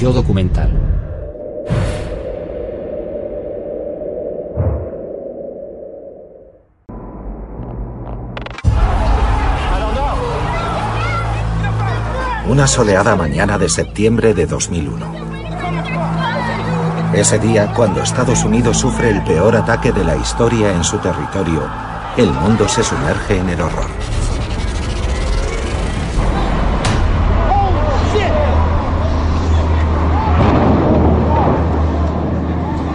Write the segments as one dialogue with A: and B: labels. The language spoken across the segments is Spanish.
A: Yo documental.
B: Una soleada mañana de septiembre de 2001. Ese día, cuando Estados Unidos sufre el peor ataque de la historia en su territorio, el mundo se sumerge en el horror.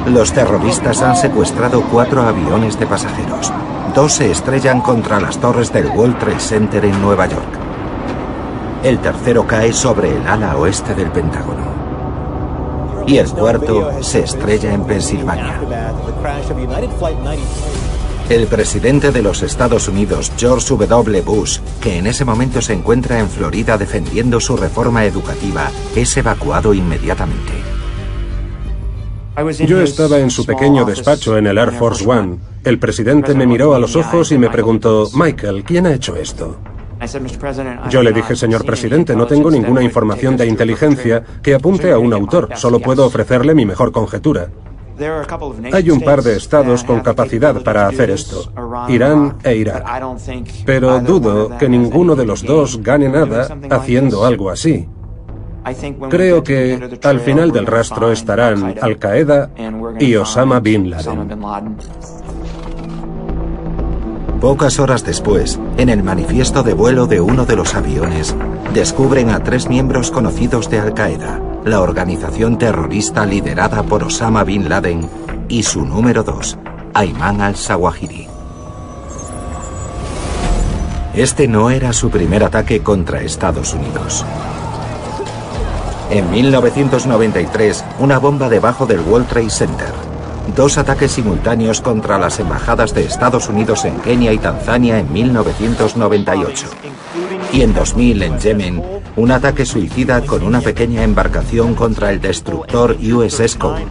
B: Los terroristas han secuestrado cuatro aviones de pasajeros. Dos se estrellan contra las torres del World Trade Center en Nueva York. El tercero cae sobre el ala oeste del Pentágono. Y el cuarto se estrella en Pensilvania. El presidente de los Estados Unidos, George W. Bush, que en ese momento se encuentra en Florida defendiendo su reforma educativa, es evacuado inmediatamente.
C: Yo estaba en su pequeño despacho en el Air Force One. El presidente me miró a los ojos y me preguntó, Michael, ¿quién ha hecho esto? Yo le dije, señor presidente, no tengo ninguna información de inteligencia que apunte a un autor, solo puedo ofrecerle mi mejor conjetura. Hay un par de estados con capacidad para hacer esto, Irán e Irak. Pero dudo que ninguno de los dos gane nada haciendo algo así. Creo que al final del rastro estarán Al Qaeda y Osama Bin Laden.
B: Pocas horas después, en el manifiesto de vuelo de uno de los aviones, descubren a tres miembros conocidos de Al Qaeda, la organización terrorista liderada por Osama Bin Laden y su número dos, Ayman al-Zawahiri. Este no era su primer ataque contra Estados Unidos. En 1993, una bomba debajo del World Trade Center. Dos ataques simultáneos contra las embajadas de Estados Unidos en Kenia y Tanzania en 1998. Y en 2000, en Yemen, un ataque suicida con una pequeña embarcación contra el destructor USS Cole.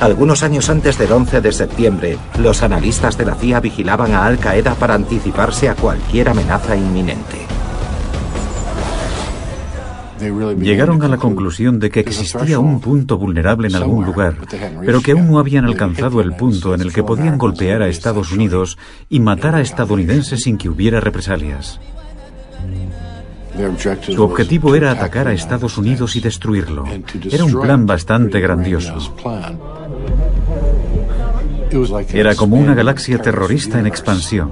B: Algunos años antes del 11 de septiembre, los analistas de la CIA vigilaban a Al Qaeda para anticiparse a cualquier amenaza inminente.
D: Llegaron a la conclusión de que existía un punto vulnerable en algún lugar, pero que aún no habían alcanzado el punto en el que podían golpear a Estados Unidos y matar a estadounidenses sin que hubiera represalias. Su objetivo era atacar a Estados Unidos y destruirlo. Era un plan bastante grandioso. Era como una galaxia terrorista en expansión.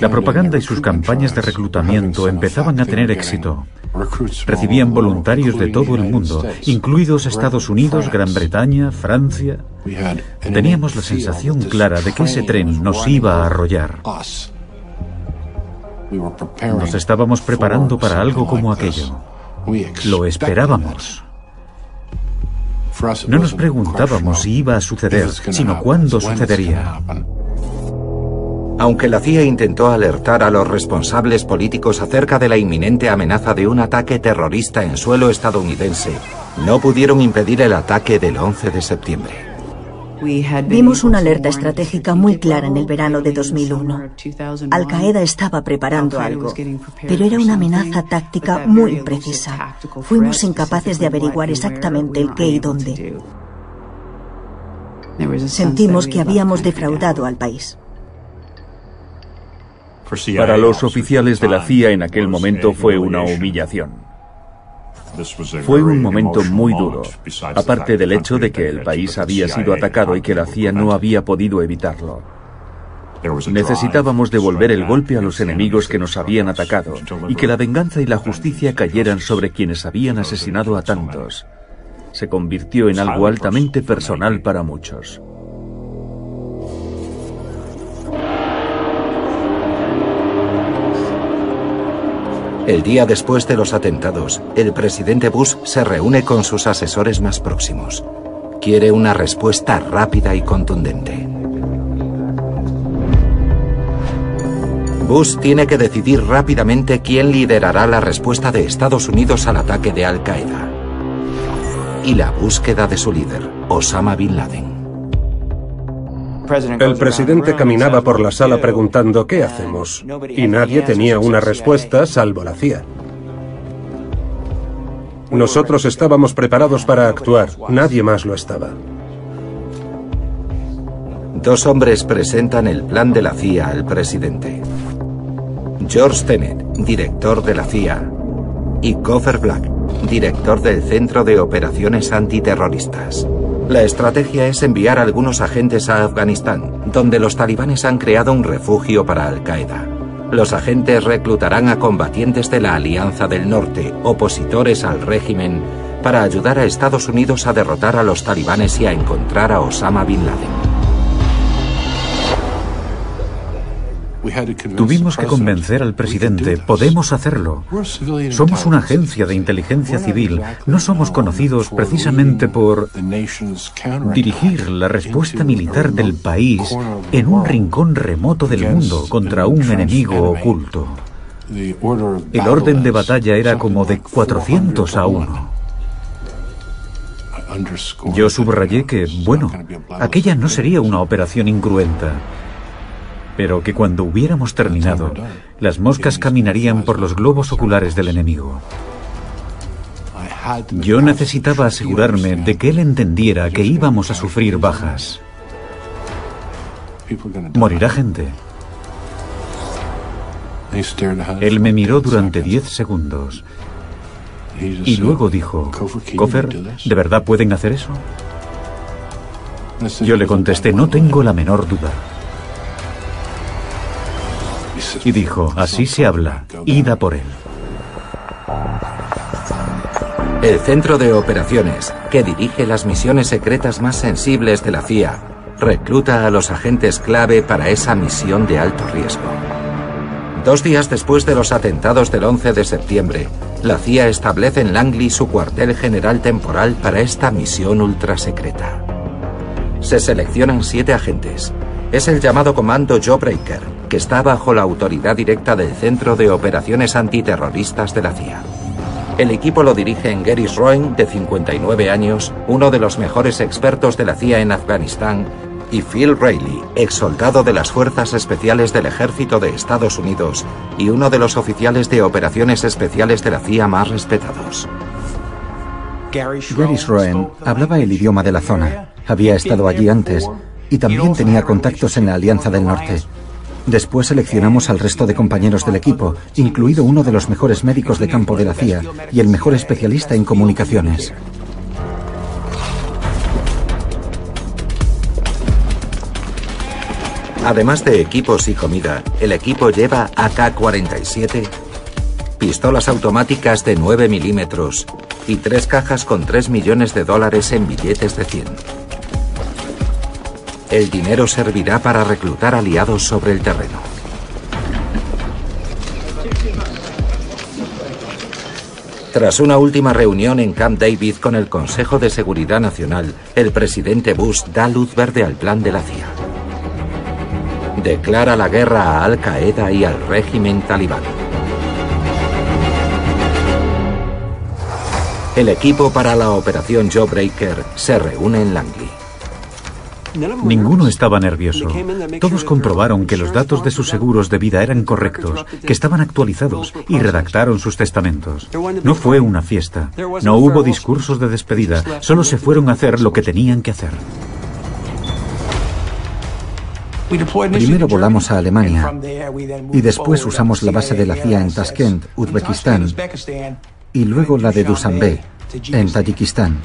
D: La propaganda y sus campañas de reclutamiento empezaban a tener éxito. Recibían voluntarios de todo el mundo, incluidos Estados Unidos, Gran Bretaña, Francia. Teníamos la sensación clara de que ese tren nos iba a arrollar. Nos estábamos preparando para algo como aquello. Lo esperábamos. No nos preguntábamos si iba a suceder, sino cuándo sucedería.
B: Aunque la CIA intentó alertar a los responsables políticos acerca de la inminente amenaza de un ataque terrorista en suelo estadounidense, no pudieron impedir el ataque del 11 de septiembre.
E: Vimos una alerta estratégica muy clara en el verano de 2001. Al Qaeda estaba preparando algo, pero era una amenaza táctica muy precisa. Fuimos incapaces de averiguar exactamente el qué y dónde. Sentimos que habíamos defraudado al país.
F: Para los oficiales de la CIA en aquel momento fue una humillación. Fue un momento muy duro, aparte del hecho de que el país había sido atacado y que la CIA no había podido evitarlo. Necesitábamos devolver el golpe a los enemigos que nos habían atacado y que la venganza y la justicia cayeran sobre quienes habían asesinado a tantos. Se convirtió en algo altamente personal para muchos.
B: El día después de los atentados, el presidente Bush se reúne con sus asesores más próximos. Quiere una respuesta rápida y contundente. Bush tiene que decidir rápidamente quién liderará la respuesta de Estados Unidos al ataque de Al Qaeda y la búsqueda de su líder, Osama Bin Laden.
C: El presidente caminaba por la sala preguntando ¿qué hacemos? Y nadie tenía una respuesta salvo la CIA. Nosotros estábamos preparados para actuar, nadie más lo estaba.
B: Dos hombres presentan el plan de la CIA al presidente. George Tenet, director de la CIA, y Coffer Black, director del Centro de Operaciones Antiterroristas. La estrategia es enviar algunos agentes a Afganistán, donde los talibanes han creado un refugio para Al-Qaeda. Los agentes reclutarán a combatientes de la Alianza del Norte, opositores al régimen, para ayudar a Estados Unidos a derrotar a los talibanes y a encontrar a Osama Bin Laden.
D: Tuvimos que convencer al presidente, podemos hacerlo. Somos una agencia de inteligencia civil, no somos conocidos precisamente por dirigir la respuesta militar del país en un rincón remoto del mundo contra un enemigo oculto. El orden de batalla era como de 400 a 1. Yo subrayé que, bueno, aquella no sería una operación incruenta pero que cuando hubiéramos terminado, las moscas caminarían por los globos oculares del enemigo. Yo necesitaba asegurarme de que él entendiera que íbamos a sufrir bajas. Morirá gente. Él me miró durante diez segundos y luego dijo, Coffer, ¿de verdad pueden hacer eso? Yo le contesté, no tengo la menor duda. Y dijo, así se habla, ida por él.
B: El Centro de Operaciones, que dirige las misiones secretas más sensibles de la CIA, recluta a los agentes clave para esa misión de alto riesgo. Dos días después de los atentados del 11 de septiembre, la CIA establece en Langley su cuartel general temporal para esta misión ultrasecreta. Se seleccionan siete agentes. Es el llamado Comando Jawbreaker, que está bajo la autoridad directa del Centro de Operaciones Antiterroristas de la CIA. El equipo lo dirigen Gary Roen, de 59 años, uno de los mejores expertos de la CIA en Afganistán, y Phil Reilly, ex soldado de las Fuerzas Especiales del Ejército de Estados Unidos y uno de los oficiales de operaciones especiales de la CIA más respetados.
A: Gary Roen hablaba el idioma de la zona, había estado allí antes y también tenía contactos en la Alianza del Norte. Después seleccionamos al resto de compañeros del equipo, incluido uno de los mejores médicos de campo de la CIA y el mejor especialista en comunicaciones.
B: Además de equipos y comida, el equipo lleva AK-47, pistolas automáticas de 9 milímetros y tres cajas con 3 millones de dólares en billetes de 100. El dinero servirá para reclutar aliados sobre el terreno. Tras una última reunión en Camp David con el Consejo de Seguridad Nacional, el presidente Bush da luz verde al plan de la CIA. Declara la guerra a Al Qaeda y al régimen talibán. El equipo para la operación Jawbreaker se reúne en Langley.
D: Ninguno estaba nervioso. Todos comprobaron que los datos de sus seguros de vida eran correctos, que estaban actualizados y redactaron sus testamentos. No fue una fiesta. No hubo discursos de despedida. Solo se fueron a hacer lo que tenían que hacer.
A: Primero volamos a Alemania y después usamos la base de la CIA en Tashkent, Uzbekistán, y luego la de Dushanbe, en Tayikistán.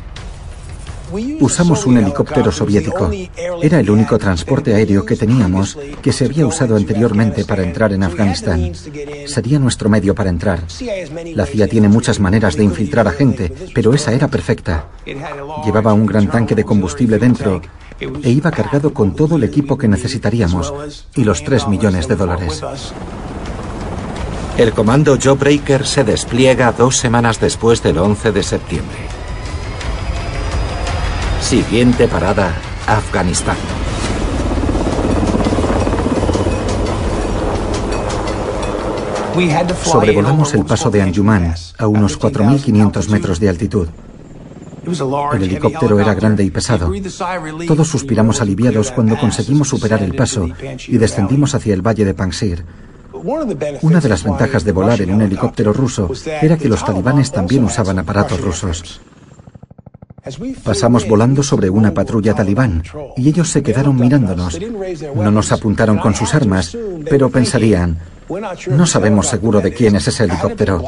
A: Usamos un helicóptero soviético. Era el único transporte aéreo que teníamos que se había usado anteriormente para entrar en Afganistán. Sería nuestro medio para entrar. La CIA tiene muchas maneras de infiltrar a gente, pero esa era perfecta. Llevaba un gran tanque de combustible dentro e iba cargado con todo el equipo que necesitaríamos y los 3 millones de dólares.
B: El comando Joe Breaker se despliega dos semanas después del 11 de septiembre. Siguiente parada, Afganistán.
A: Sobrevolamos el paso de Anjuman a unos 4.500 metros de altitud. El helicóptero era grande y pesado. Todos suspiramos aliviados cuando conseguimos superar el paso y descendimos hacia el valle de Panjshir. Una de las ventajas de volar en un helicóptero ruso era que los talibanes también usaban aparatos rusos. Pasamos volando sobre una patrulla talibán y ellos se quedaron mirándonos. No nos apuntaron con sus armas, pero pensarían, no sabemos seguro de quién es ese helicóptero.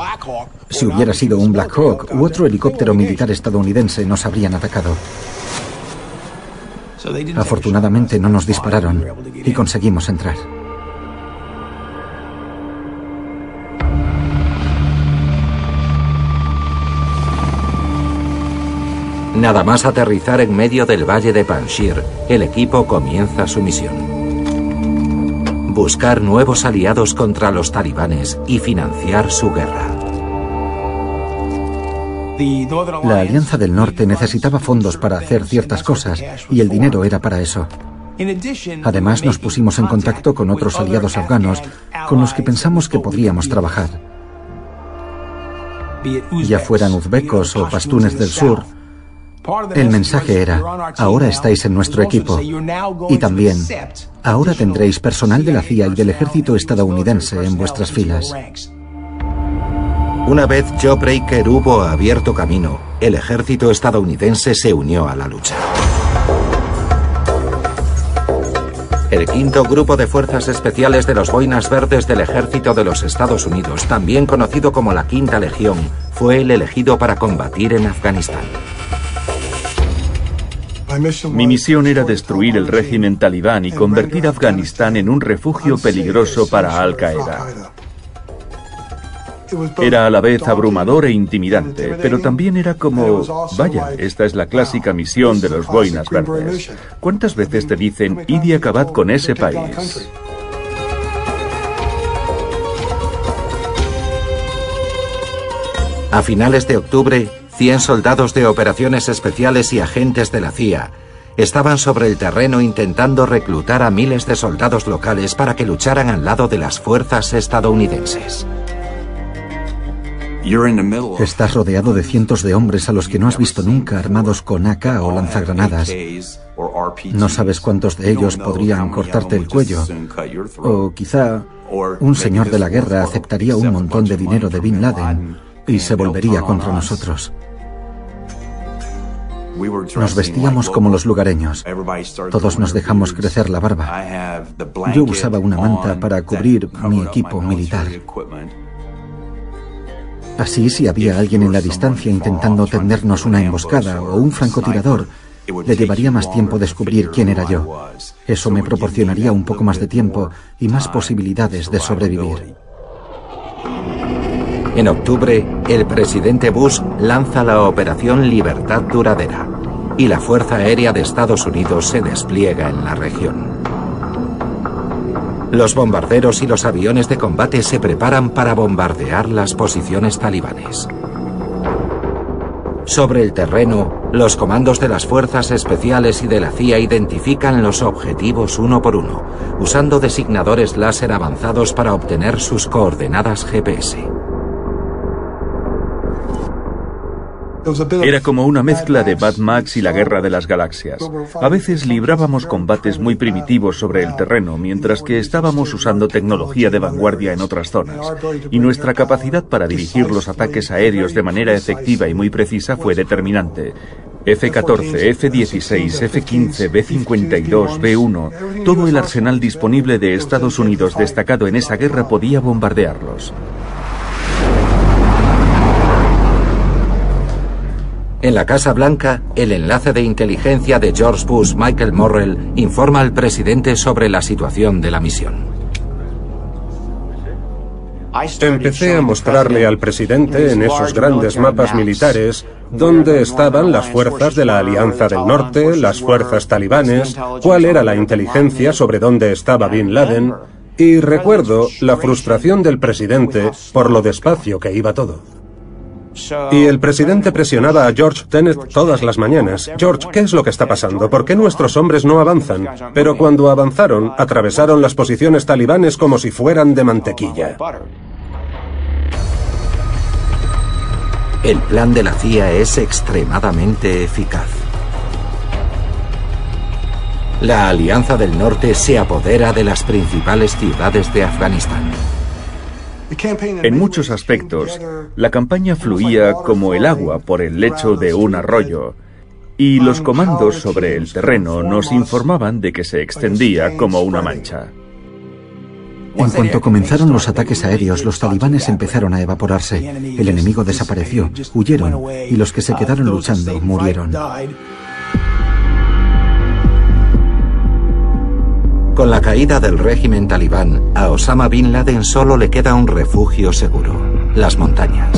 A: Si hubiera sido un Black Hawk u otro helicóptero militar estadounidense, nos habrían atacado. Afortunadamente no nos dispararon y conseguimos entrar.
B: Nada más aterrizar en medio del valle de Panjshir, el equipo comienza su misión buscar nuevos aliados contra los talibanes y financiar su guerra.
A: La Alianza del Norte necesitaba fondos para hacer ciertas cosas y el dinero era para eso. Además, nos pusimos en contacto con otros aliados afganos con los que pensamos que podríamos trabajar. Ya fueran uzbecos o pastunes del sur, el mensaje era, ahora estáis en nuestro equipo. Y también, ahora tendréis personal de la CIA y del ejército estadounidense en vuestras filas.
B: Una vez Joe Breaker hubo abierto camino, el ejército estadounidense se unió a la lucha. El quinto grupo de fuerzas especiales de los Boinas Verdes del Ejército de los Estados Unidos, también conocido como la Quinta Legión, fue el elegido para combatir en Afganistán.
F: Mi misión era destruir el régimen talibán y convertir Afganistán en un refugio peligroso para Al Qaeda. Era a la vez abrumador e intimidante, pero también era como, vaya, esta es la clásica misión de los boinas verdes. ¿Cuántas veces te dicen, id y acabad con ese país?
B: A finales de octubre, 100 soldados de operaciones especiales y agentes de la CIA estaban sobre el terreno intentando reclutar a miles de soldados locales para que lucharan al lado de las fuerzas estadounidenses.
A: Estás rodeado de cientos de hombres a los que no has visto nunca armados con AK o lanzagranadas. No sabes cuántos de ellos podrían cortarte el cuello. O quizá un señor de la guerra aceptaría un montón de dinero de Bin Laden y se volvería contra nosotros. Nos vestíamos como los lugareños. Todos nos dejamos crecer la barba. Yo usaba una manta para cubrir mi equipo militar. Así, si había alguien en la distancia intentando tendernos una emboscada o un francotirador, le llevaría más tiempo descubrir quién era yo. Eso me proporcionaría un poco más de tiempo y más posibilidades de sobrevivir.
B: En octubre, el presidente Bush lanza la Operación Libertad Duradera y la Fuerza Aérea de Estados Unidos se despliega en la región. Los bombarderos y los aviones de combate se preparan para bombardear las posiciones talibanes. Sobre el terreno, los comandos de las fuerzas especiales y de la CIA identifican los objetivos uno por uno, usando designadores láser avanzados para obtener sus coordenadas GPS.
F: Era como una mezcla de Bad Max y la Guerra de las Galaxias. A veces librábamos combates muy primitivos sobre el terreno, mientras que estábamos usando tecnología de vanguardia en otras zonas. Y nuestra capacidad para dirigir los ataques aéreos de manera efectiva y muy precisa fue determinante. F-14, F-16, F-15, B-52, B-1, todo el arsenal disponible de Estados Unidos destacado en esa guerra podía bombardearlos.
B: En la Casa Blanca, el enlace de inteligencia de George Bush, Michael Morrell, informa al presidente sobre la situación de la misión.
C: Empecé a mostrarle al presidente en esos grandes mapas militares dónde estaban las fuerzas de la Alianza del Norte, las fuerzas talibanes, cuál era la inteligencia sobre dónde estaba Bin Laden, Y recuerdo la frustración del presidente por lo despacio que iba todo. Y el presidente presionaba a George Tenet todas las mañanas. George, ¿qué es lo que está pasando? ¿Por qué nuestros hombres no avanzan? Pero cuando avanzaron, atravesaron las posiciones talibanes como si fueran de mantequilla.
B: El plan de la CIA es extremadamente eficaz. La Alianza del Norte se apodera de las principales ciudades de Afganistán.
F: En muchos aspectos, la campaña fluía como el agua por el lecho de un arroyo, y los comandos sobre el terreno nos informaban de que se extendía como una mancha.
A: En cuanto comenzaron los ataques aéreos, los talibanes empezaron a evaporarse. El enemigo desapareció, huyeron, y los que se quedaron luchando murieron.
B: Con la caída del régimen talibán, a Osama Bin Laden solo le queda un refugio seguro, las montañas.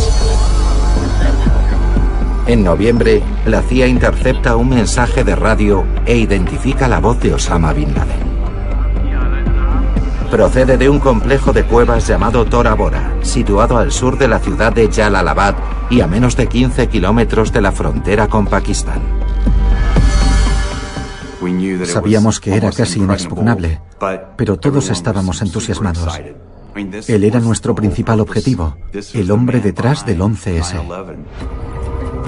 B: En noviembre, la CIA intercepta un mensaje de radio e identifica la voz de Osama Bin Laden. Procede de un complejo de cuevas llamado Tora Bora, situado al sur de la ciudad de Jalalabad y a menos de 15 kilómetros de la frontera con Pakistán.
A: Sabíamos que era casi inexpugnable, pero todos estábamos entusiasmados. Él era nuestro principal objetivo, el hombre detrás del 11S.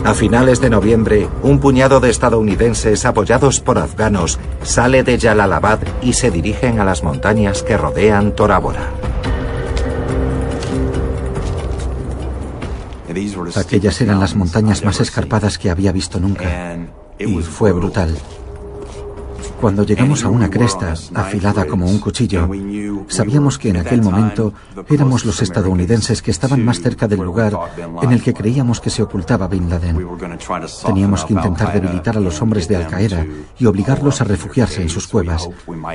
B: A finales de noviembre, un puñado de estadounidenses apoyados por afganos sale de Jalalabad y se dirigen a las montañas que rodean Tora Bora.
A: Aquellas eran las montañas más escarpadas que había visto nunca. Y fue brutal. Cuando llegamos a una cresta afilada como un cuchillo, sabíamos que en aquel momento éramos los estadounidenses que estaban más cerca del lugar en el que creíamos que se ocultaba Bin Laden. Teníamos que intentar debilitar a los hombres de Al Qaeda y obligarlos a refugiarse en sus cuevas.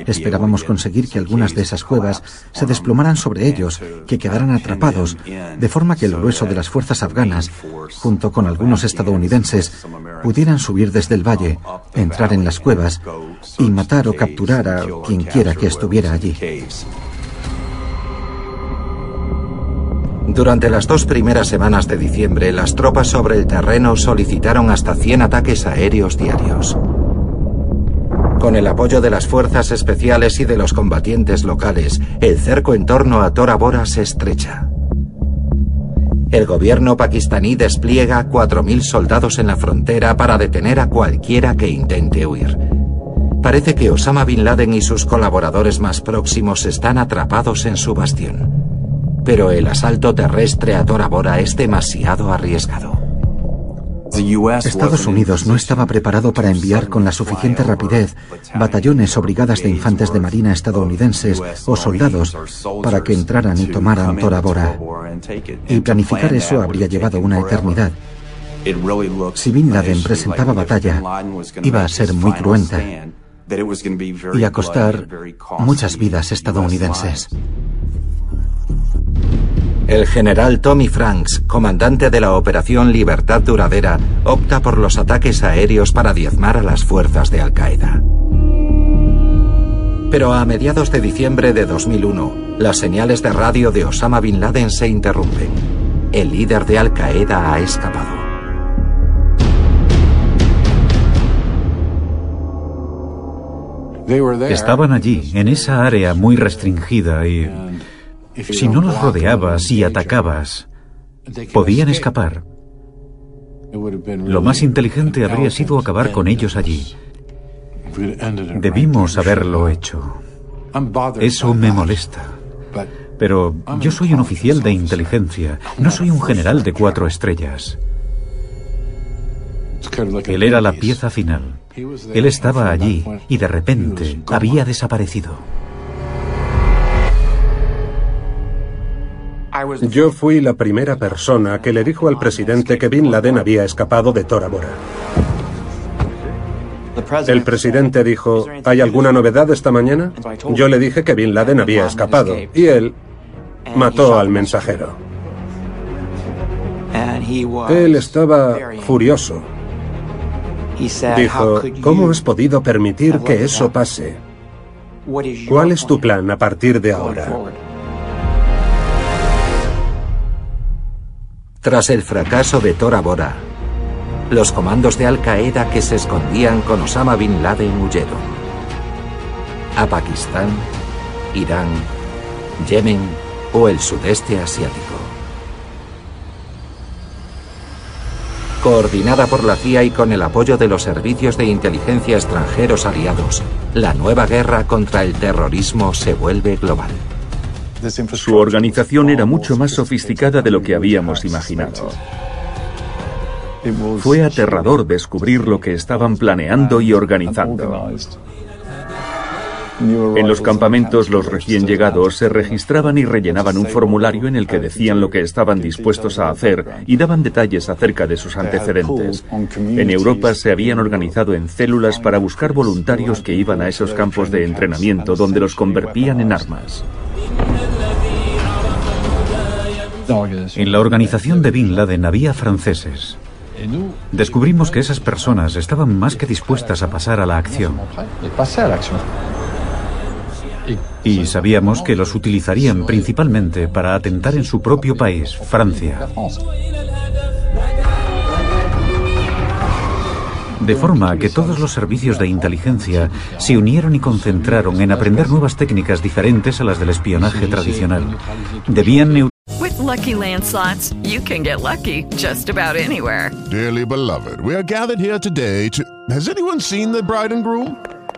A: Esperábamos conseguir que algunas de esas cuevas se desplomaran sobre ellos, que quedaran atrapados, de forma que el grueso de las fuerzas afganas, junto con algunos estadounidenses, pudieran subir desde el valle, entrar en las cuevas y matar o capturar a quien quiera que estuviera allí.
B: Durante las dos primeras semanas de diciembre, las tropas sobre el terreno solicitaron hasta 100 ataques aéreos diarios. Con el apoyo de las fuerzas especiales y de los combatientes locales, el cerco en torno a Tora Bora se estrecha. El gobierno pakistaní despliega 4.000 soldados en la frontera para detener a cualquiera que intente huir. Parece que Osama Bin Laden y sus colaboradores más próximos están atrapados en su bastión. Pero el asalto terrestre a Tora Bora es demasiado arriesgado.
A: Estados Unidos no estaba preparado para enviar con la suficiente rapidez batallones o brigadas de infantes de marina estadounidenses o soldados para que entraran y tomaran Tora Bora. Y planificar eso habría llevado una eternidad. Si Bin Laden presentaba batalla, iba a ser muy cruenta y a costar muchas vidas estadounidenses.
B: El general Tommy Franks, comandante de la Operación Libertad Duradera, opta por los ataques aéreos para diezmar a las fuerzas de Al-Qaeda. Pero a mediados de diciembre de 2001, las señales de radio de Osama Bin Laden se interrumpen. El líder de Al-Qaeda ha escapado.
D: Estaban allí, en esa área muy restringida y si no los rodeabas y atacabas, podían escapar. Lo más inteligente habría sido acabar con ellos allí. Debimos haberlo hecho. Eso me molesta. Pero yo soy un oficial de inteligencia, no soy un general de cuatro estrellas. Él era la pieza final. Él estaba allí y de repente había desaparecido.
C: Yo fui la primera persona que le dijo al presidente que Bin Laden había escapado de Tora Bora. El presidente dijo, ¿hay alguna novedad esta mañana? Yo le dije que Bin Laden había escapado y él mató al mensajero. Él estaba furioso. Dijo, ¿cómo has podido permitir que eso pase? ¿Cuál es tu plan a partir de ahora?
B: Tras el fracaso de Tora Bora, los comandos de Al Qaeda que se escondían con Osama Bin Laden huyeron. A Pakistán, Irán, Yemen o el sudeste asiático. Coordinada por la CIA y con el apoyo de los servicios de inteligencia extranjeros aliados, la nueva guerra contra el terrorismo se vuelve global.
F: Su organización era mucho más sofisticada de lo que habíamos imaginado. Fue aterrador descubrir lo que estaban planeando y organizando. En los campamentos los recién llegados se registraban y rellenaban un formulario en el que decían lo que estaban dispuestos a hacer y daban detalles acerca de sus antecedentes. En Europa se habían organizado en células para buscar voluntarios que iban a esos campos de entrenamiento donde los convertían en armas.
D: En la organización de Bin Laden había franceses. Descubrimos que esas personas estaban más que dispuestas a pasar a la acción. Y sabíamos que los utilizarían principalmente para atentar en su propio país, Francia. De forma que todos los servicios de inteligencia se unieron y concentraron en aprender nuevas técnicas diferentes a las del espionaje tradicional. Debían
G: With lucky landslots, you can get lucky just about anywhere.
H: Dearly beloved, we are gathered here today to. Has anyone seen the bride and groom?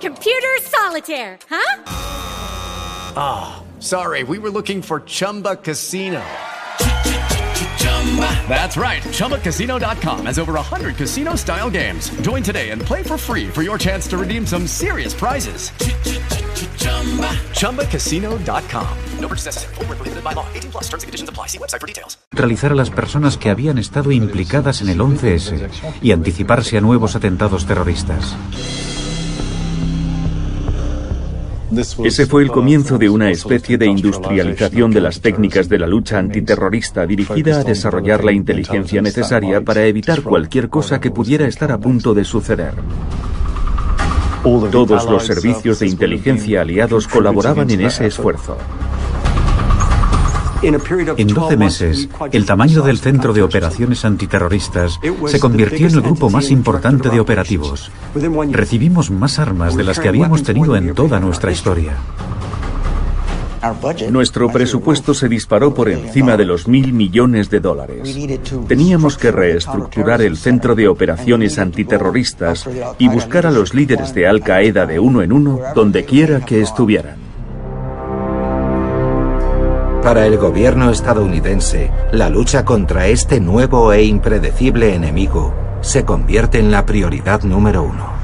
I: Computer solitaire, huh?
J: Ah, oh, sorry. We were looking for Chumba Casino. That's right. ChumbaCasino.com has over 100 casino style games. Join today and play for free for your chance to redeem some serious prizes. ChumbaCasino.com. No purchase necessary. Full prohibited by law. 18 plus terms and conditions apply. See website for details.
D: Realizar a las personas que habían estado implicadas en el 11S y anticiparse a nuevos atentados terroristas.
F: Ese fue el comienzo de una especie de industrialización de las técnicas de la lucha antiterrorista dirigida a desarrollar la inteligencia necesaria para evitar cualquier cosa que pudiera estar a punto de suceder. Todos los servicios de inteligencia aliados colaboraban en ese esfuerzo.
D: En 12 meses, el tamaño del Centro de Operaciones Antiterroristas se convirtió en el grupo más importante de operativos. Recibimos más armas de las que habíamos tenido en toda nuestra historia.
F: Nuestro presupuesto se disparó por encima de los mil millones de dólares. Teníamos que reestructurar el centro de operaciones antiterroristas y buscar a los líderes de Al Qaeda de uno en uno donde quiera que estuvieran.
B: Para el gobierno estadounidense, la lucha contra este nuevo e impredecible enemigo se convierte en la prioridad número uno.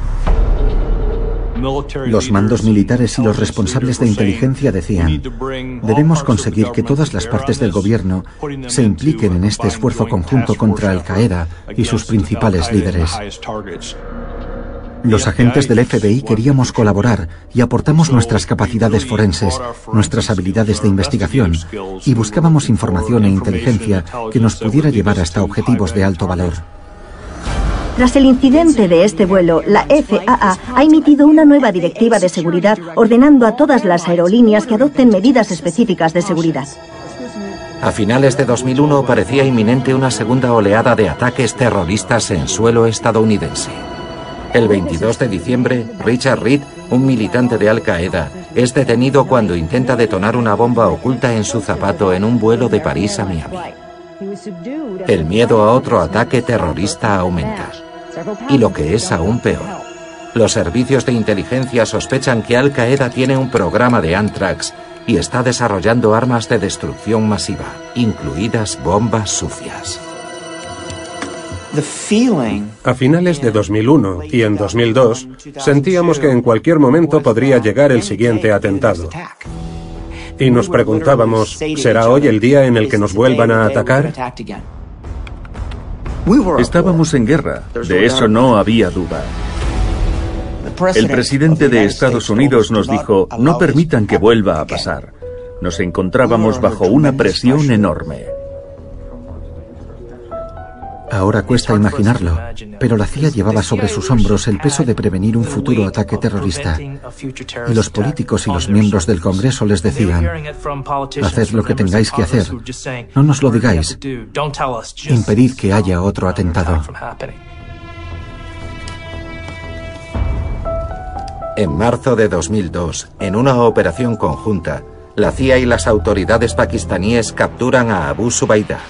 A: Los mandos militares y los responsables de inteligencia decían, debemos conseguir que todas las partes del gobierno se impliquen en este esfuerzo conjunto contra Al Qaeda y sus principales líderes. Los agentes del FBI queríamos colaborar y aportamos nuestras capacidades forenses, nuestras habilidades de investigación y buscábamos información e inteligencia que nos pudiera llevar hasta objetivos de alto valor.
E: Tras el incidente de este vuelo, la FAA ha emitido una nueva directiva de seguridad ordenando a todas las aerolíneas que adopten medidas específicas de seguridad.
B: A finales de 2001 parecía inminente una segunda oleada de ataques terroristas en suelo estadounidense. El 22 de diciembre, Richard Reed, un militante de Al Qaeda, es detenido cuando intenta detonar una bomba oculta en su zapato en un vuelo de París a Miami. El miedo a otro ataque terrorista aumenta. Y lo que es aún peor, los servicios de inteligencia sospechan que Al Qaeda tiene un programa de anthrax y está desarrollando armas de destrucción masiva, incluidas bombas sucias.
C: A finales de 2001 y en 2002 sentíamos que en cualquier momento podría llegar el siguiente atentado. Y nos preguntábamos, ¿será hoy el día en el que nos vuelvan a atacar?
F: Estábamos en guerra, de eso no había duda. El presidente de Estados Unidos nos dijo, no permitan que vuelva a pasar. Nos encontrábamos bajo una presión enorme.
A: Ahora cuesta imaginarlo, pero la CIA llevaba sobre sus hombros el peso de prevenir un futuro ataque terrorista. Y los políticos y los miembros del Congreso les decían, haced lo que tengáis que hacer, no nos lo digáis, impedid que haya otro atentado.
B: En marzo de 2002, en una operación conjunta, la CIA y las autoridades pakistaníes capturan a Abu Zubaydah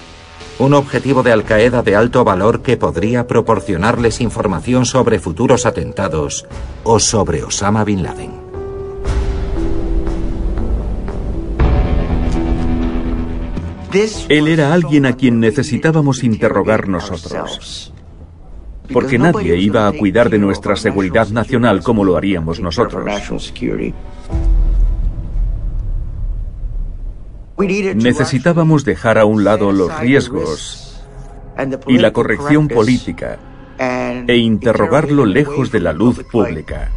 B: un objetivo de Al Qaeda de alto valor que podría proporcionarles información sobre futuros atentados o sobre Osama Bin Laden.
F: Él era alguien a quien necesitábamos interrogar nosotros. Porque nadie iba a cuidar de nuestra seguridad nacional como lo haríamos nosotros. Necesitábamos dejar a un lado los riesgos y la corrección política e interrogarlo lejos de la luz pública.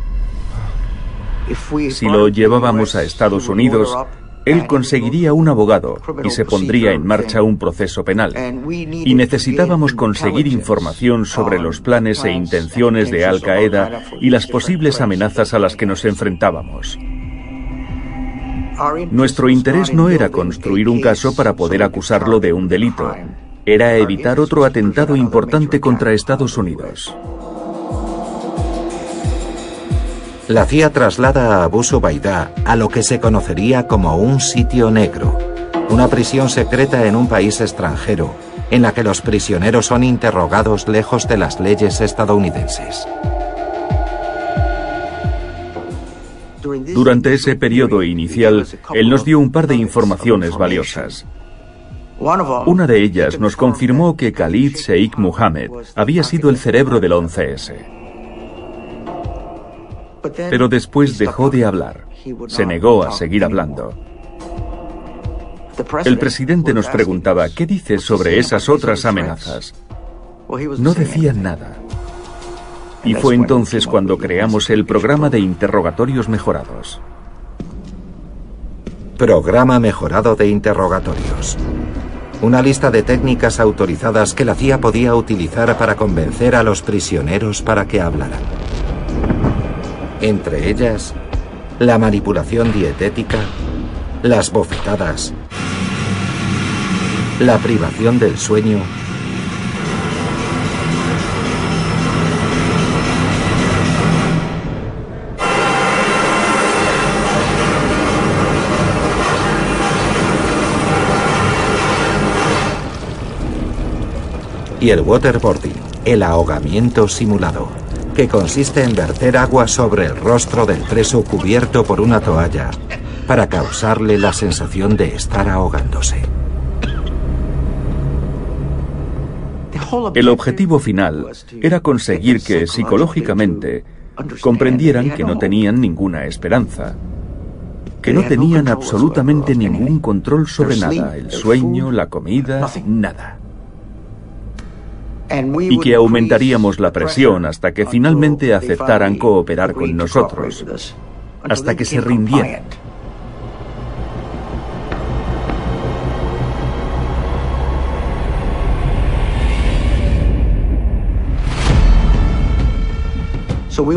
F: Si lo llevábamos a Estados Unidos, él conseguiría un abogado y se pondría en marcha un proceso penal. Y necesitábamos conseguir información sobre los planes e intenciones de Al Qaeda y las posibles amenazas a las que nos enfrentábamos. Nuestro interés no era construir un caso para poder acusarlo de un delito, era evitar otro atentado importante contra Estados Unidos.
B: La CIA traslada a Abu Zubaydah a lo que se conocería como un sitio negro, una prisión secreta en un país extranjero, en la que los prisioneros son interrogados lejos de las leyes estadounidenses.
F: Durante ese periodo inicial, él nos dio un par de informaciones valiosas. Una de ellas nos confirmó que Khalid Sheikh Mohammed había sido el cerebro del 11S. Pero después dejó de hablar. Se negó a seguir hablando. El presidente nos preguntaba, ¿qué dices sobre esas otras amenazas? No decían nada. Y fue entonces cuando creamos el programa de interrogatorios mejorados.
B: Programa mejorado de interrogatorios. Una lista de técnicas autorizadas que la CIA podía utilizar para convencer a los prisioneros para que hablaran. Entre ellas, la manipulación dietética, las bofetadas, la privación del sueño y el waterboarding, el ahogamiento simulado, que consiste en verter agua sobre el rostro del preso cubierto por una toalla para causarle la sensación de estar ahogándose.
F: El objetivo final era conseguir que psicológicamente comprendieran que no tenían ninguna esperanza, que no tenían absolutamente ningún control sobre nada, el sueño, la comida, nada y que aumentaríamos la presión hasta que finalmente aceptaran cooperar con nosotros, hasta que se rindieran.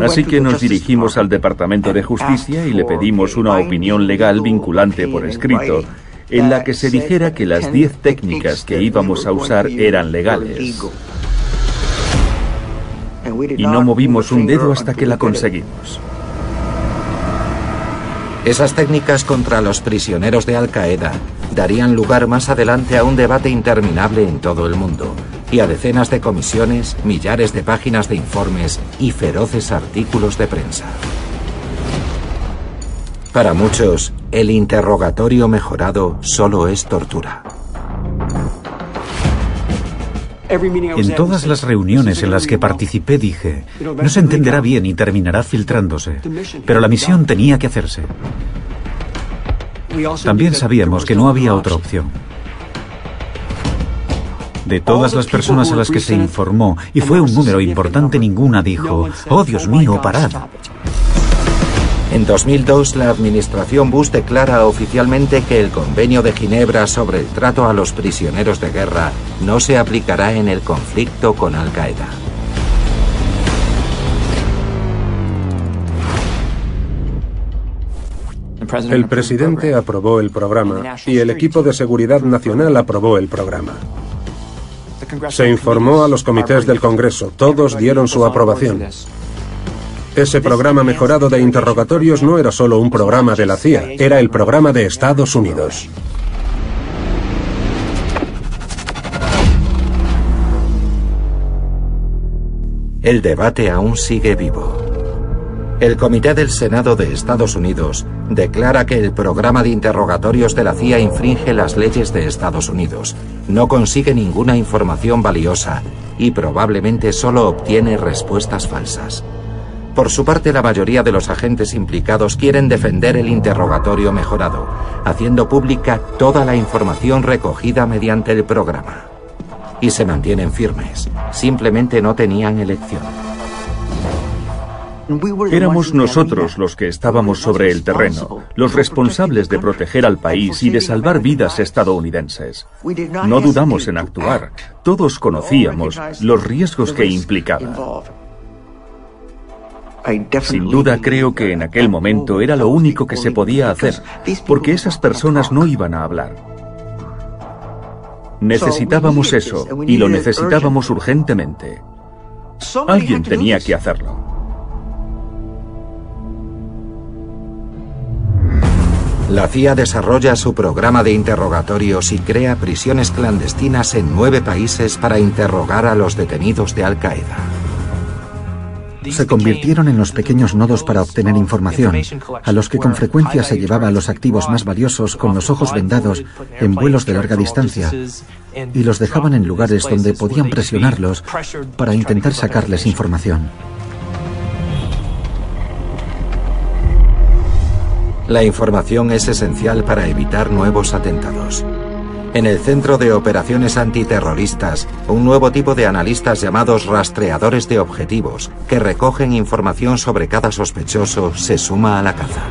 F: Así que nos dirigimos al Departamento de Justicia y le pedimos una opinión legal vinculante por escrito, en la que se dijera que las 10 técnicas que íbamos a usar eran legales y no movimos un dedo hasta que la conseguimos.
B: Esas técnicas contra los prisioneros de Al Qaeda darían lugar más adelante a un debate interminable en todo el mundo y a decenas de comisiones, millares de páginas de informes y feroces artículos de prensa. Para muchos, el interrogatorio mejorado solo es tortura.
D: En todas las reuniones en las que participé dije, no se entenderá bien y terminará filtrándose, pero la misión tenía que hacerse. También sabíamos que no había otra opción. De todas las personas a las que se informó, y fue un número importante, ninguna dijo, oh Dios mío, parad.
B: En 2002, la administración Bush declara oficialmente que el Convenio de Ginebra sobre el trato a los prisioneros de guerra no se aplicará en el conflicto con Al-Qaeda.
C: El presidente aprobó el programa y el equipo de seguridad nacional aprobó el programa. Se informó a los comités del Congreso, todos dieron su aprobación. Ese programa mejorado de interrogatorios no era solo un programa de la CIA, era el programa de Estados Unidos.
B: El debate aún sigue vivo. El Comité del Senado de Estados Unidos declara que el programa de interrogatorios de la CIA infringe las leyes de Estados Unidos, no consigue ninguna información valiosa y probablemente solo obtiene respuestas falsas. Por su parte, la mayoría de los agentes implicados quieren defender el interrogatorio mejorado, haciendo pública toda la información recogida mediante el programa. Y se mantienen firmes, simplemente no tenían elección.
F: Éramos nosotros los que estábamos sobre el terreno, los responsables de proteger al país y de salvar vidas estadounidenses. No dudamos en actuar. Todos conocíamos los riesgos que implicaba. Sin duda creo que en aquel momento era lo único que se podía hacer, porque esas personas no iban a hablar. Necesitábamos eso y lo necesitábamos urgentemente. Alguien tenía que hacerlo.
B: La CIA desarrolla su programa de interrogatorios y crea prisiones clandestinas en nueve países para interrogar a los detenidos de Al-Qaeda.
A: Se convirtieron en los pequeños nodos para obtener información, a los que con frecuencia se llevaba los activos más valiosos con los ojos vendados en vuelos de larga distancia y los dejaban en lugares donde podían presionarlos para intentar sacarles información.
B: La información es esencial para evitar nuevos atentados. En el Centro de Operaciones Antiterroristas, un nuevo tipo de analistas llamados rastreadores de objetivos, que recogen información sobre cada sospechoso, se suma a la caza.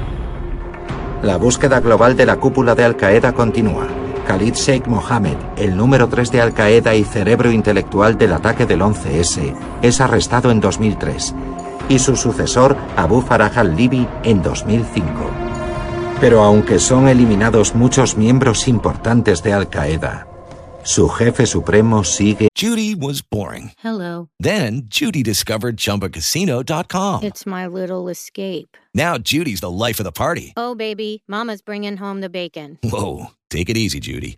B: La búsqueda global de la cúpula de Al-Qaeda continúa. Khalid Sheikh Mohammed, el número 3 de Al-Qaeda y cerebro intelectual del ataque del 11S, es arrestado en 2003, y su sucesor, Abu Farah al-Libi, en 2005. Pero aunque son eliminados muchos miembros importantes de Al Qaeda, su jefe supremo sigue.
K: Judy was boring.
L: Hello.
K: Then Judy discovered chumbacasino.com.
L: It's my little escape.
K: Now Judy's the life of the party.
L: Oh, baby, Mama's bringing home the bacon.
K: Whoa. Take it easy, Judy.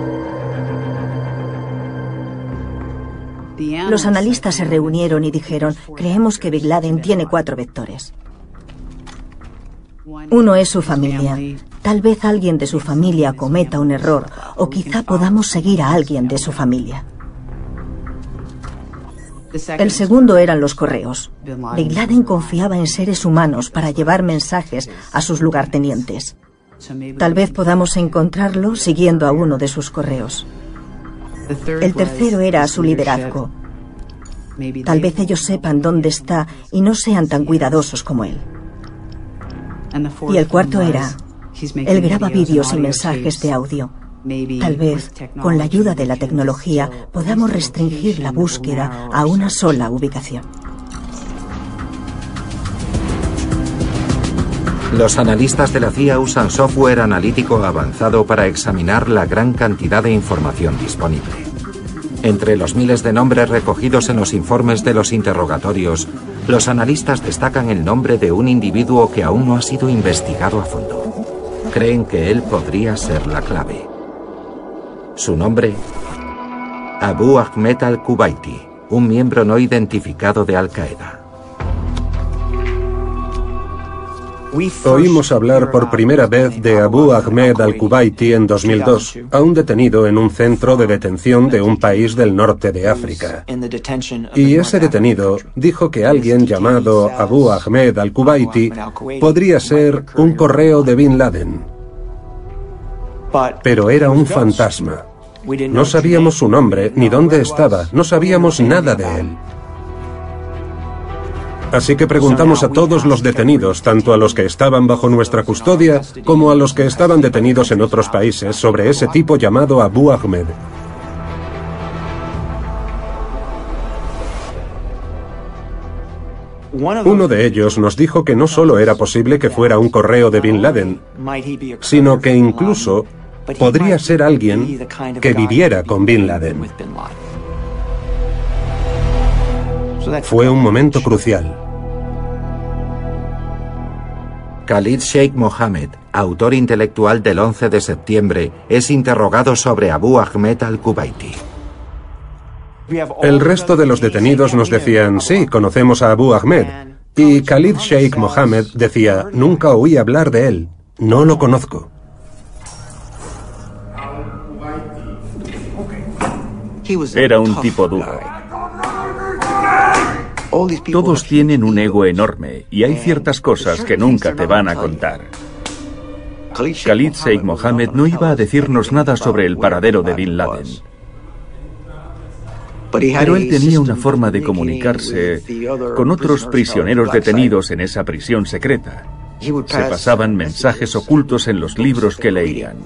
E: Los analistas se reunieron y dijeron, creemos que Bin Laden tiene cuatro vectores. Uno es su familia. Tal vez alguien de su familia cometa un error o quizá podamos seguir a alguien de su familia. El segundo eran los correos. Bin Laden confiaba en seres humanos para llevar mensajes a sus lugartenientes. Tal vez podamos encontrarlo siguiendo a uno de sus correos. El tercero era su liderazgo. Tal vez ellos sepan dónde está y no sean tan cuidadosos como él. Y el cuarto era, él graba vídeos y mensajes de audio. Tal vez, con la ayuda de la tecnología, podamos restringir la búsqueda a una sola ubicación.
B: Los analistas de la CIA usan software analítico avanzado para examinar la gran cantidad de información disponible. Entre los miles de nombres recogidos en los informes de los interrogatorios, los analistas destacan el nombre de un individuo que aún no ha sido investigado a fondo. Creen que él podría ser la clave. Su nombre, Abu Ahmed al-Kuwaiti, un miembro no identificado de Al-Qaeda.
C: Oímos hablar por primera vez de Abu Ahmed al-Kuwaiti en 2002, a un detenido en un centro de detención de un país del norte de África. Y ese detenido dijo que alguien llamado Abu Ahmed al-Kuwaiti podría ser un correo de Bin Laden. Pero era un fantasma. No sabíamos su nombre ni dónde estaba, no sabíamos nada de él. Así que preguntamos a todos los detenidos, tanto a los que estaban bajo nuestra custodia como a los que estaban detenidos en otros países, sobre ese tipo llamado Abu Ahmed. Uno de ellos nos dijo que no solo era posible que fuera un correo de Bin Laden, sino que incluso podría ser alguien que viviera con Bin Laden. Fue un momento crucial.
B: Khalid Sheikh Mohammed, autor intelectual del 11 de septiembre, es interrogado sobre Abu Ahmed al-Kuwaiti.
C: El resto de los detenidos nos decían, sí, conocemos a Abu Ahmed. Y Khalid Sheikh Mohammed decía, nunca oí hablar de él, no lo conozco.
F: Era un tipo duro. Todos tienen un ego enorme y hay ciertas cosas que nunca te van a contar. Khalid Sheikh Mohammed no iba a decirnos nada sobre el paradero de Bin Laden. Pero él tenía una forma de comunicarse con otros prisioneros detenidos en esa prisión secreta. Se pasaban mensajes ocultos en los libros que leían.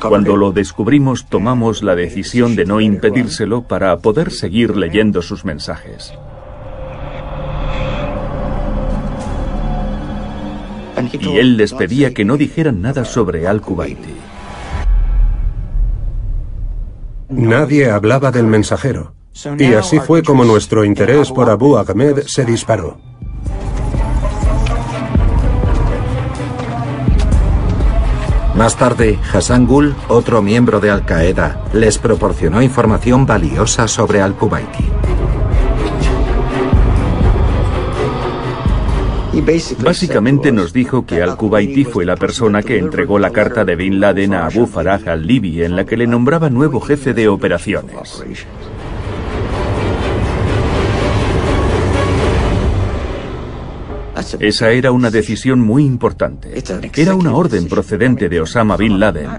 F: Cuando lo descubrimos tomamos la decisión de no impedírselo para poder seguir leyendo sus mensajes. Y él les pedía que no dijeran nada sobre Al-Kuwaiti.
C: Nadie hablaba del mensajero. Y así fue como nuestro interés por Abu Ahmed se disparó.
B: Más tarde, Hassan Gul, otro miembro de Al Qaeda, les proporcionó información valiosa sobre Al-Kuwaiti.
F: Básicamente nos dijo que Al-Kuwaiti fue la persona que entregó la carta de Bin Laden a Abu Farah al-Libi en la que le nombraba nuevo jefe de operaciones. Esa era una decisión muy importante. Era una orden procedente de Osama Bin Laden.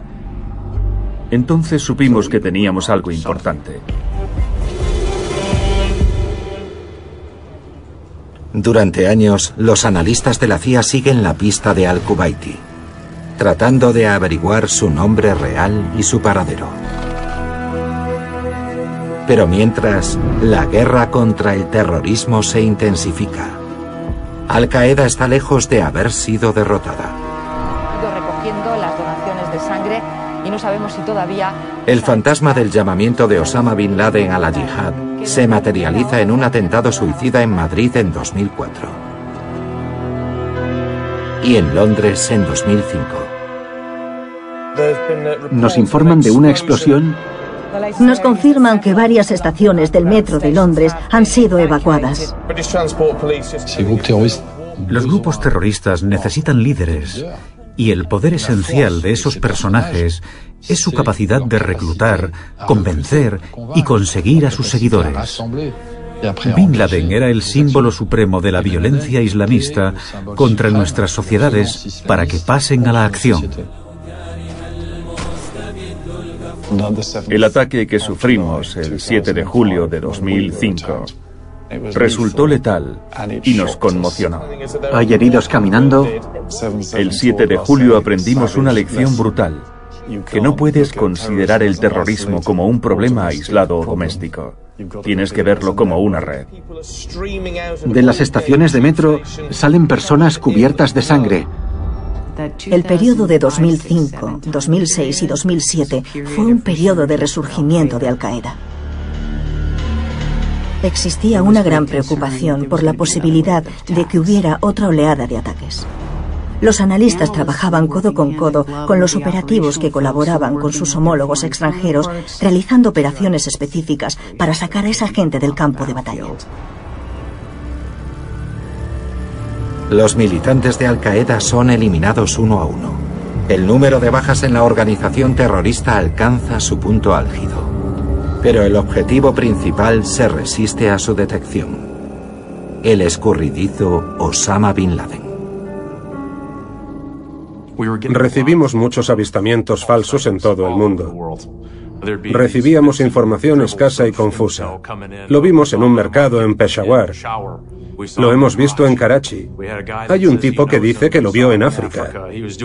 F: Entonces supimos que teníamos algo importante.
B: Durante años, los analistas de la CIA siguen la pista de Al-Kuwaiti, tratando de averiguar su nombre real y su paradero. Pero mientras, la guerra contra el terrorismo se intensifica. Al Qaeda está lejos de haber sido derrotada.
M: Recogiendo las donaciones de sangre y no sabemos si todavía.
B: El fantasma del llamamiento de Osama bin Laden a la yihad se materializa en un atentado suicida en Madrid en 2004 y en Londres en 2005.
A: Nos informan de una explosión
E: nos confirman que varias estaciones del metro de Londres han sido evacuadas.
D: Los grupos terroristas necesitan líderes y el poder esencial de esos personajes es su capacidad de reclutar, convencer y conseguir a sus seguidores. Bin Laden era el símbolo supremo de la violencia islamista contra nuestras sociedades para que pasen a la acción.
F: El ataque que sufrimos el 7 de julio de 2005 resultó letal y nos conmocionó.
A: ¿Hay heridos caminando?
F: El 7 de julio aprendimos una lección brutal, que no puedes considerar el terrorismo como un problema aislado o doméstico. Tienes que verlo como una red.
A: De las estaciones de metro salen personas cubiertas de sangre.
E: El periodo de 2005, 2006 y 2007 fue un periodo de resurgimiento de Al-Qaeda. Existía una gran preocupación por la posibilidad de que hubiera otra oleada de ataques. Los analistas trabajaban codo con codo con los operativos que colaboraban con sus homólogos extranjeros, realizando operaciones específicas para sacar a esa gente del campo de batalla.
B: Los militantes de Al Qaeda son eliminados uno a uno. El número de bajas en la organización terrorista alcanza su punto álgido. Pero el objetivo principal se resiste a su detección. El escurridizo Osama Bin Laden.
C: Recibimos muchos avistamientos falsos en todo el mundo. Recibíamos información escasa y confusa. Lo vimos en un mercado en Peshawar. Lo hemos visto en Karachi. Hay un tipo que dice que lo vio en África.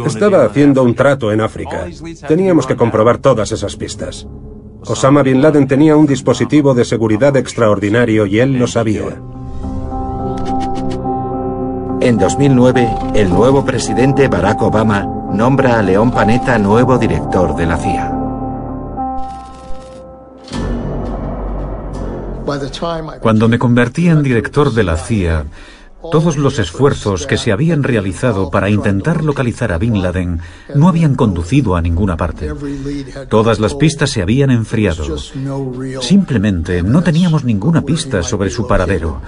C: Estaba haciendo un trato en África. Teníamos que comprobar todas esas pistas. Osama Bin Laden tenía un dispositivo de seguridad extraordinario y él lo sabía.
B: En 2009, el nuevo presidente Barack Obama nombra a León Panetta nuevo director de la CIA.
D: Cuando me convertí en director de la CIA, todos los esfuerzos que se habían realizado para intentar localizar a Bin Laden no habían conducido a ninguna parte. Todas las pistas se habían enfriado. Simplemente no teníamos ninguna pista sobre su paradero.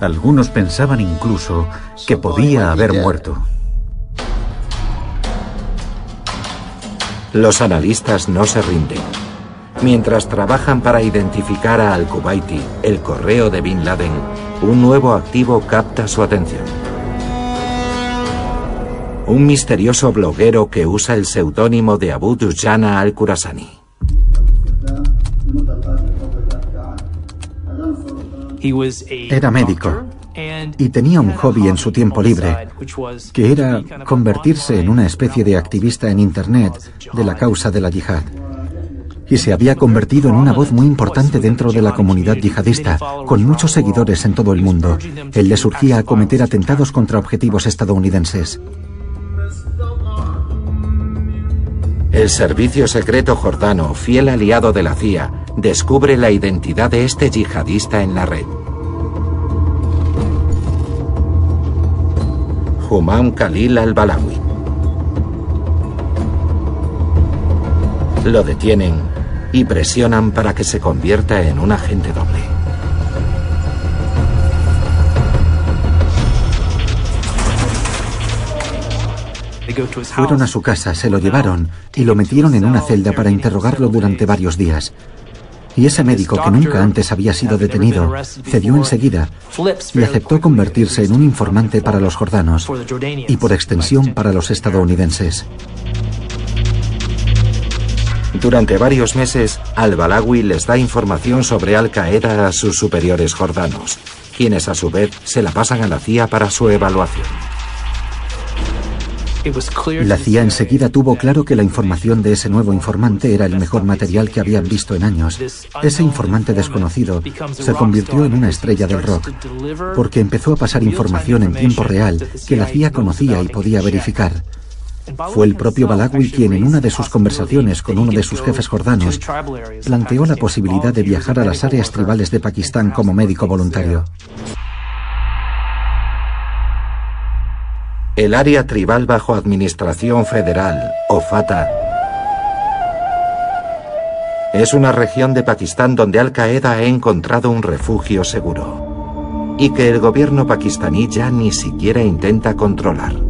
D: Algunos pensaban incluso que podía haber muerto.
B: Los analistas no se rinden. Mientras trabajan para identificar a Al-Kuwaiti, el correo de Bin Laden, un nuevo activo capta su atención. Un misterioso bloguero que usa el seudónimo de Abu Dujana al-Kurasani.
A: Era médico y tenía un hobby en su tiempo libre, que era convertirse en una especie de activista en Internet de la causa de la yihad y se había convertido en una voz muy importante dentro de la comunidad yihadista, con muchos seguidores en todo el mundo. Él le surgía a cometer atentados contra objetivos estadounidenses.
B: El servicio secreto jordano, fiel aliado de la CIA, descubre la identidad de este yihadista en la red. Humam Khalil al-Balawi. Lo detienen y presionan para que se convierta en un agente doble.
A: Fueron a su casa, se lo llevaron y lo metieron en una celda para interrogarlo durante varios días. Y ese médico, que nunca antes había sido detenido, cedió enseguida y aceptó convertirse en un informante para los jordanos y por extensión para los estadounidenses.
B: Durante varios meses, al-Balawi les da información sobre Al-Qaeda a sus superiores jordanos, quienes a su vez se la pasan a la CIA para su evaluación.
A: La CIA enseguida tuvo claro que la información de ese nuevo informante era el mejor material que habían visto en años. Ese informante desconocido se convirtió en una estrella del rock, porque empezó a pasar información en tiempo real que la CIA conocía y podía verificar. Fue el propio Balawi quien en una de sus conversaciones con uno de sus jefes jordanos planteó la posibilidad de viajar a las áreas tribales de Pakistán como médico voluntario.
B: El área tribal bajo administración federal, o FATA, es una región de Pakistán donde Al-Qaeda ha encontrado un refugio seguro y que el gobierno pakistaní ya ni siquiera intenta controlar.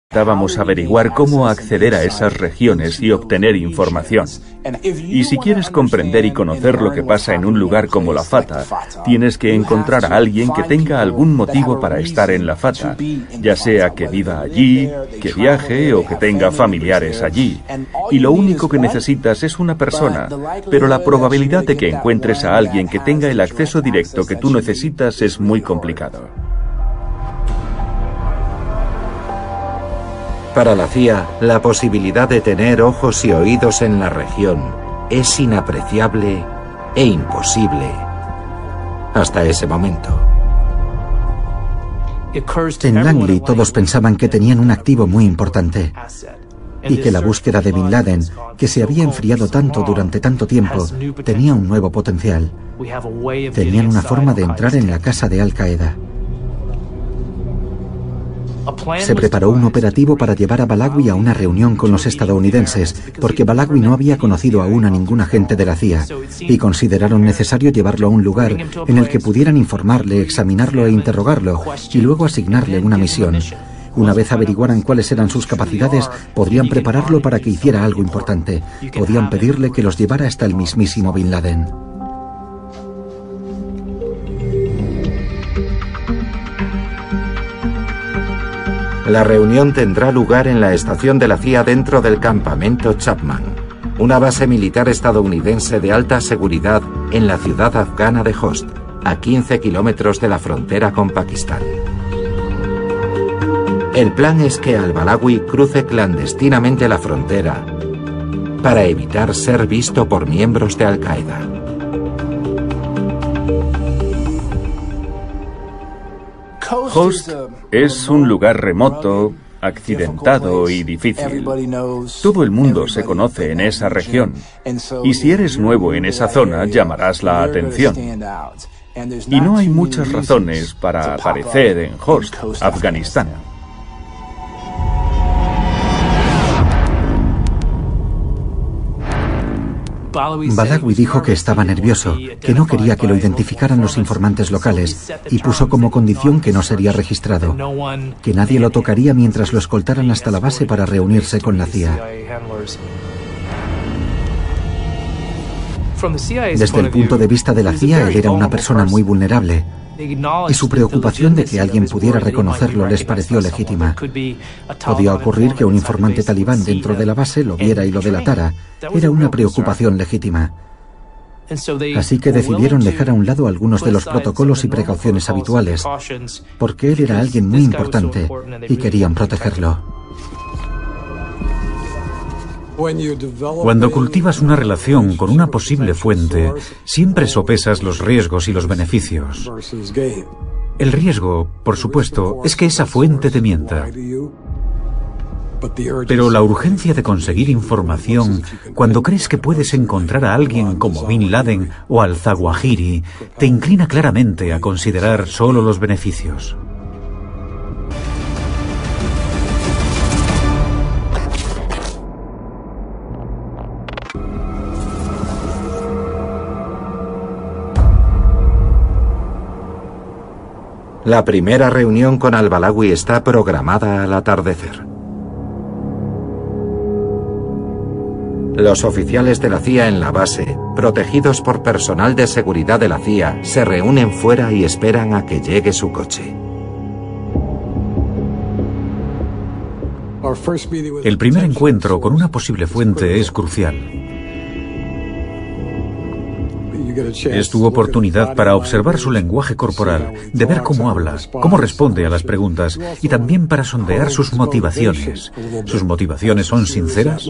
F: Necesitábamos averiguar cómo acceder a esas regiones y obtener información. Y si quieres comprender y conocer lo que pasa en un lugar como la Fata, tienes que encontrar a alguien que tenga algún motivo para estar en la Fata, ya sea que viva allí, que viaje o que tenga familiares allí. Y lo único que necesitas es una persona, pero la probabilidad de que encuentres a alguien que tenga el acceso directo que tú necesitas es muy complicado.
B: Para la CIA, la posibilidad de tener ojos y oídos en la región es inapreciable e imposible hasta ese momento.
A: En Langley todos pensaban que tenían un activo muy importante y que la búsqueda de Bin Laden, que se había enfriado tanto durante tanto tiempo, tenía un nuevo potencial. Tenían una forma de entrar en la casa de Al Qaeda. Se preparó un operativo para llevar a Balawi a una reunión con los estadounidenses, porque Balawi no había conocido aún a ningún agente de la CIA, y consideraron necesario llevarlo a un lugar en el que pudieran informarle, examinarlo e interrogarlo, y luego asignarle una misión. Una vez averiguaran cuáles eran sus capacidades, podrían prepararlo para que hiciera algo importante. Podían pedirle que los llevara hasta el mismísimo Bin Laden.
B: La reunión tendrá lugar en la estación de la CIA dentro del campamento Chapman, una base militar estadounidense de alta seguridad en la ciudad afgana de Host, a 15 kilómetros de la frontera con Pakistán. El plan es que al-Balawi cruce clandestinamente la frontera para evitar ser visto por miembros de Al-Qaeda.
F: Host es un lugar remoto, accidentado y difícil. Todo el mundo se conoce en esa región y si eres nuevo en esa zona llamarás la atención. Y no hay muchas razones para aparecer en Host, Afganistán.
A: Badawi dijo que estaba nervioso, que no quería que lo identificaran los informantes locales y puso como condición que no sería registrado, que nadie lo tocaría mientras lo escoltaran hasta la base para reunirse con la CIA. Desde el punto de vista de la CIA, él era una persona muy vulnerable y su preocupación de que alguien pudiera reconocerlo les pareció legítima. Podía ocurrir que un informante talibán dentro de la base lo viera y lo delatara. Era una preocupación legítima. Así que decidieron dejar a un lado algunos de los protocolos y precauciones habituales, porque él era alguien muy importante y querían protegerlo.
D: Cuando cultivas una relación con una posible fuente, siempre sopesas los riesgos y los beneficios. El riesgo, por supuesto, es que esa fuente te mienta. Pero la urgencia de conseguir información cuando crees que puedes encontrar a alguien como Bin Laden o al-Zawahiri te inclina claramente a considerar solo los beneficios.
B: La primera reunión con Al-Balawi está programada al atardecer. Los oficiales de la CIA en la base, protegidos por personal de seguridad de la CIA, se reúnen fuera y esperan a que llegue su coche.
D: El primer encuentro con una posible fuente es crucial. Es tu oportunidad para observar su lenguaje corporal, de ver cómo habla, cómo responde a las preguntas y también para sondear sus motivaciones. ¿Sus motivaciones son sinceras?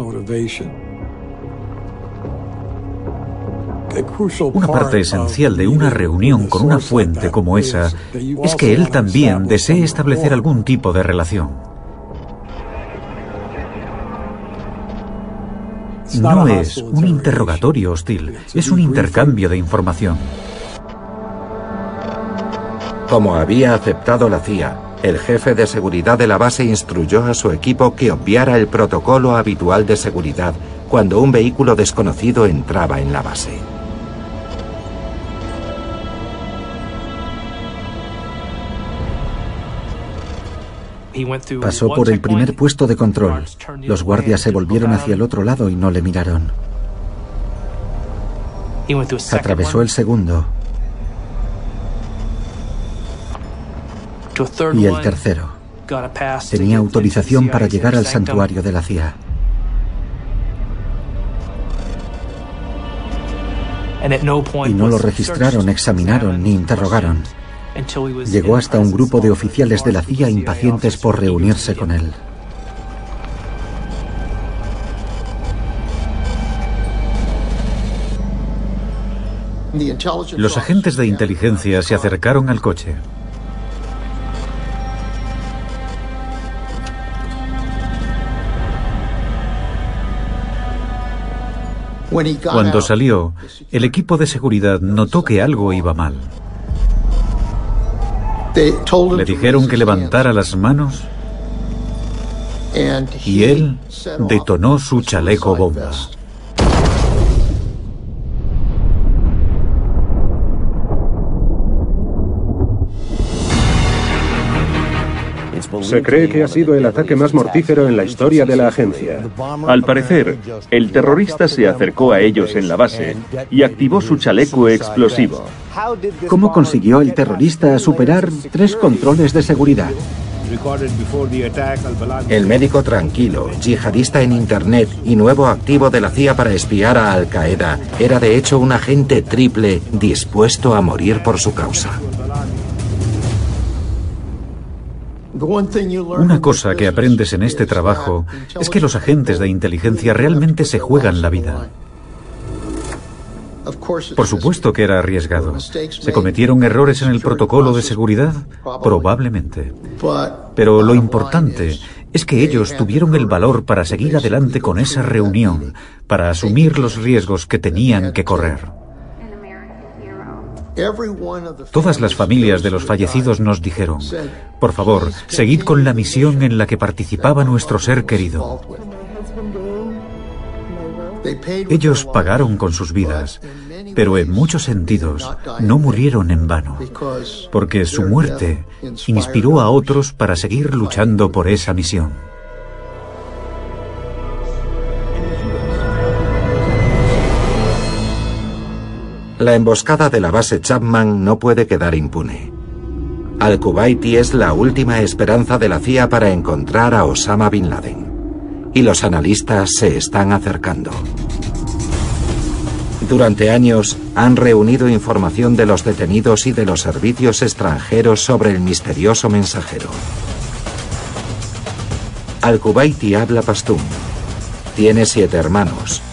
D: Una parte esencial de una reunión con una fuente como esa es que él también desee establecer algún tipo de relación. No es un interrogatorio hostil, es un intercambio de información.
B: Como había aceptado la CIA, el jefe de seguridad de la base instruyó a su equipo que obviara el protocolo habitual de seguridad cuando un vehículo desconocido entraba en la base.
A: Pasó por el primer puesto de control. Los guardias se volvieron hacia el otro lado y no le miraron. Atravesó el segundo. Y el tercero. Tenía autorización para llegar al santuario de la CIA. Y no lo registraron, examinaron ni interrogaron. Llegó hasta un grupo de oficiales de la CIA impacientes por reunirse con él.
D: Los agentes de inteligencia se acercaron al coche. Cuando salió, el equipo de seguridad notó que algo iba mal. Le dijeron que levantara las manos y él detonó su chaleco bomba.
C: Se cree que ha sido el ataque más mortífero en la historia de la agencia.
F: Al parecer, el terrorista se acercó a ellos en la base y activó su chaleco explosivo.
A: ¿Cómo consiguió el terrorista superar tres controles de seguridad?
B: El médico tranquilo, yihadista en Internet y nuevo activo de la CIA para espiar a Al Qaeda, era de hecho un agente triple dispuesto a morir por su causa.
D: Una cosa que aprendes en este trabajo es que los agentes de inteligencia realmente se juegan la vida. Por supuesto que era arriesgado. ¿Se cometieron errores en el protocolo de seguridad? Probablemente. Pero lo importante es que ellos tuvieron el valor para seguir adelante con esa reunión, para asumir los riesgos que tenían que correr. Todas las familias de los fallecidos nos dijeron, por favor, seguid con la misión en la que participaba nuestro ser querido. Ellos pagaron con sus vidas, pero en muchos sentidos no murieron en vano, porque su muerte inspiró a otros para seguir luchando por esa misión.
B: La emboscada de la base Chapman no puede quedar impune. Al-Kuwaiti es la última esperanza de la CIA para encontrar a Osama Bin Laden. Y los analistas se están acercando. Durante años han reunido información de los detenidos y de los servicios extranjeros sobre el misterioso mensajero. Al-Kuwaiti habla pastún. Tiene siete hermanos.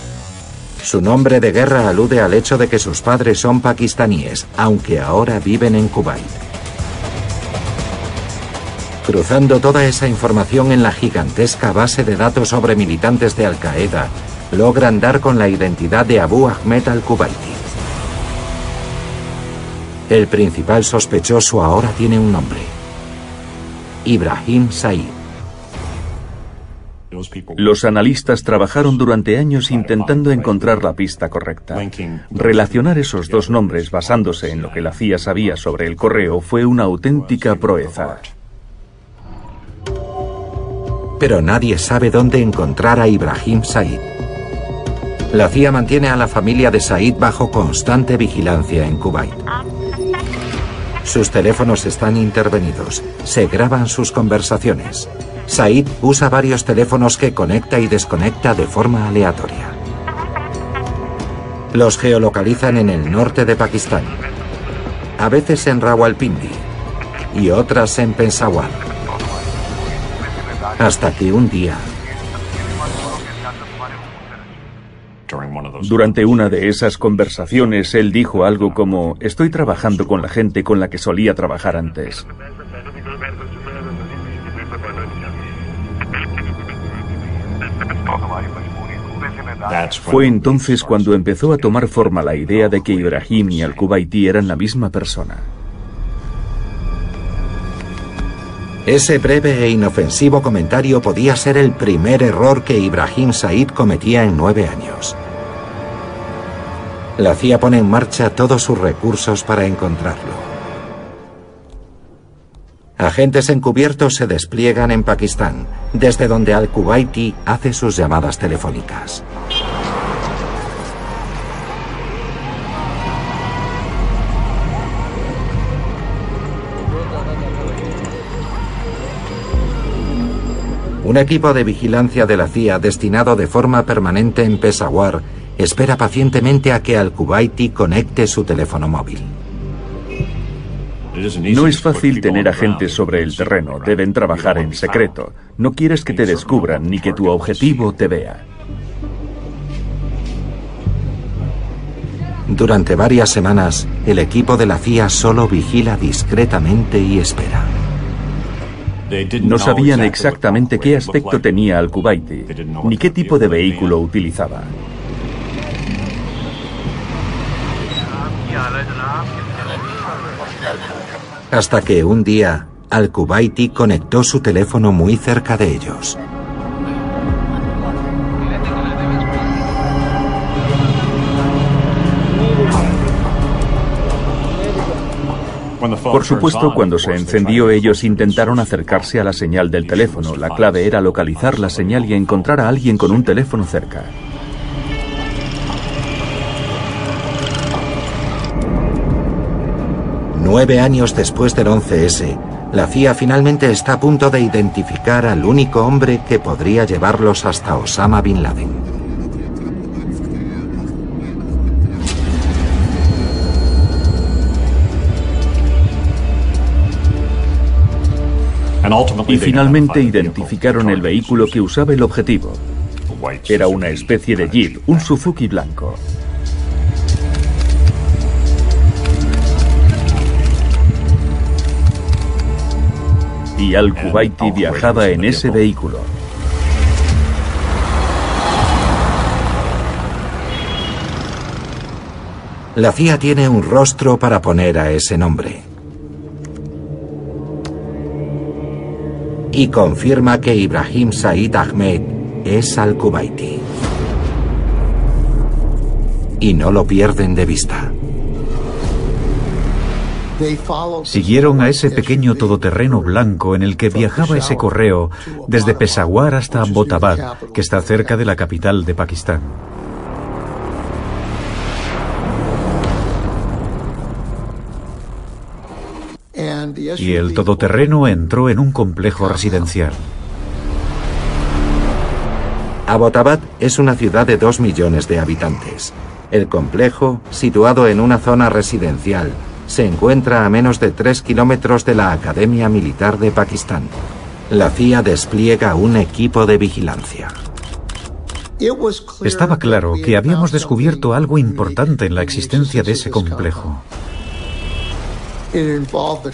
B: Su nombre de guerra alude al hecho de que sus padres son pakistaníes, aunque ahora viven en Kuwait. Cruzando toda esa información en la gigantesca base de datos sobre militantes de Al-Qaeda, logran dar con la identidad de Abu Ahmed al-Kuwaiti. El principal sospechoso ahora tiene un nombre. Ibrahim Said.
F: Los analistas trabajaron durante años intentando encontrar la pista correcta. Relacionar esos dos nombres basándose en lo que la CIA sabía sobre el correo fue una auténtica proeza.
B: Pero nadie sabe dónde encontrar a Ibrahim Said. La CIA mantiene a la familia de Said bajo constante vigilancia en Kuwait. Sus teléfonos están intervenidos, se graban sus conversaciones. Said usa varios teléfonos que conecta y desconecta de forma aleatoria. Los geolocalizan en el norte de Pakistán, a veces en Rawalpindi y otras en Peshawar. Hasta que un día
F: Durante una de esas conversaciones, él dijo algo como, estoy trabajando con la gente con la que solía trabajar antes. Fue entonces cuando empezó a tomar forma la idea de que Ibrahim y Al-Kuwaiti eran la misma persona.
B: Ese breve e inofensivo comentario podía ser el primer error que Ibrahim Said cometía en nueve años. La CIA pone en marcha todos sus recursos para encontrarlo. Agentes encubiertos se despliegan en Pakistán, desde donde Al-Kuwaiti hace sus llamadas telefónicas. Un equipo de vigilancia de la CIA destinado de forma permanente en Peshawar espera pacientemente a que Al-Kuwaiti conecte su teléfono móvil.
F: No es fácil tener agentes sobre el terreno, deben trabajar en secreto. No quieres que te descubran ni que tu objetivo te vea.
B: Durante varias semanas, el equipo de la CIA solo vigila discretamente y espera.
F: No sabían exactamente qué aspecto tenía Al-Kuwaiti, ni qué tipo de vehículo utilizaba.
B: Hasta que un día, Al-Kuwaiti conectó su teléfono muy cerca de ellos.
F: Por supuesto, cuando se encendió ellos intentaron acercarse a la señal del teléfono. La clave era localizar la señal y encontrar a alguien con un teléfono cerca.
B: Nueve años después del 11S, la CIA finalmente está a punto de identificar al único hombre que podría llevarlos hasta Osama Bin Laden.
F: Y finalmente identificaron el vehículo que usaba el objetivo. Era una especie de jeep, un Suzuki blanco. Y Al-Kuwaiti viajaba en ese vehículo.
B: La CIA tiene un rostro para poner a ese nombre. Y confirma que Ibrahim Said Ahmed es al-Kuwaiti. Y no lo pierden de vista.
D: Siguieron a ese pequeño todoterreno blanco en el que viajaba ese correo desde Peshawar hasta Abbottabad, que está cerca de la capital de Pakistán. Y el todoterreno entró en un complejo residencial.
B: Abbottabad es una ciudad de dos millones de habitantes. El complejo, situado en una zona residencial, se encuentra a menos de tres kilómetros de la Academia Militar de Pakistán. La CIA despliega un equipo de vigilancia.
D: Estaba claro que habíamos descubierto algo importante en la existencia de ese complejo.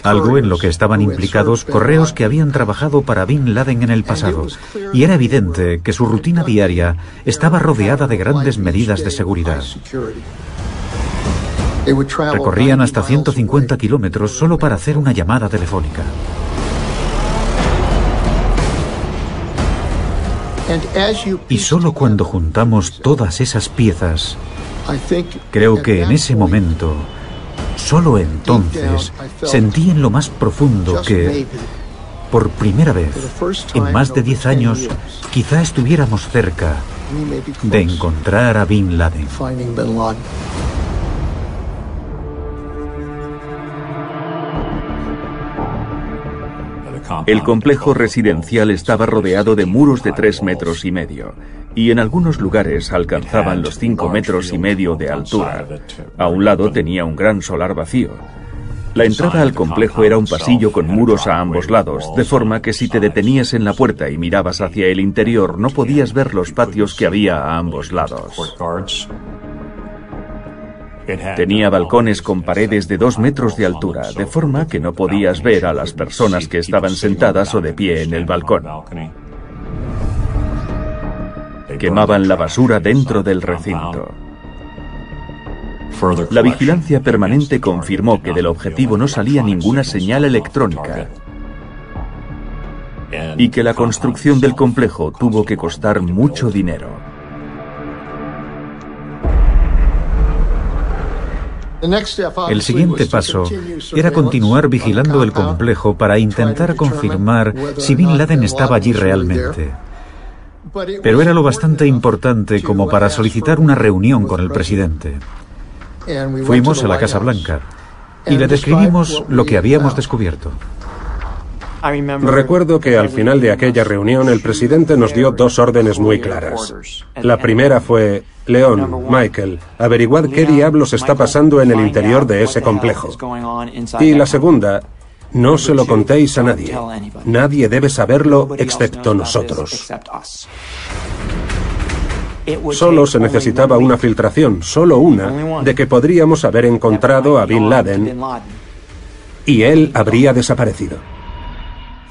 D: Algo en lo que estaban implicados correos que habían trabajado para Bin Laden en el pasado. Y era evidente que su rutina diaria estaba rodeada de grandes medidas de seguridad. Recorrían hasta 150 kilómetros solo para hacer una llamada telefónica. Y solo cuando juntamos todas esas piezas, creo que en ese momento Solo entonces sentí en lo más profundo que, por primera vez en más de diez años, quizá estuviéramos cerca de encontrar a Bin Laden.
F: El complejo residencial estaba rodeado de muros de tres metros y medio y en algunos lugares alcanzaban los cinco metros y medio de altura. A un lado tenía un gran solar vacío. La entrada al complejo era un pasillo con muros a ambos lados, de forma que si te detenías en la puerta y mirabas hacia el interior no podías ver los patios que había a ambos lados. Tenía balcones con paredes de dos metros de altura, de forma que no podías ver a las personas que estaban sentadas o de pie en el balcón. Quemaban la basura dentro del recinto. La vigilancia permanente confirmó que del objetivo no salía ninguna señal electrónica y que la construcción del complejo tuvo que costar mucho dinero.
D: El siguiente paso era continuar vigilando el complejo para intentar confirmar si Bin Laden estaba allí realmente. Pero era lo bastante importante como para solicitar una reunión con el presidente. Fuimos a la Casa Blanca y le describimos lo que habíamos descubierto.
C: Recuerdo que al final de aquella reunión el presidente nos dio dos órdenes muy claras. La primera fue, León, Michael, averiguad qué diablos está pasando en el interior de ese complejo. Y la segunda, no se lo contéis a nadie. Nadie debe saberlo excepto nosotros. Solo se necesitaba una filtración, solo una, de que podríamos haber encontrado a Bin Laden y él habría desaparecido.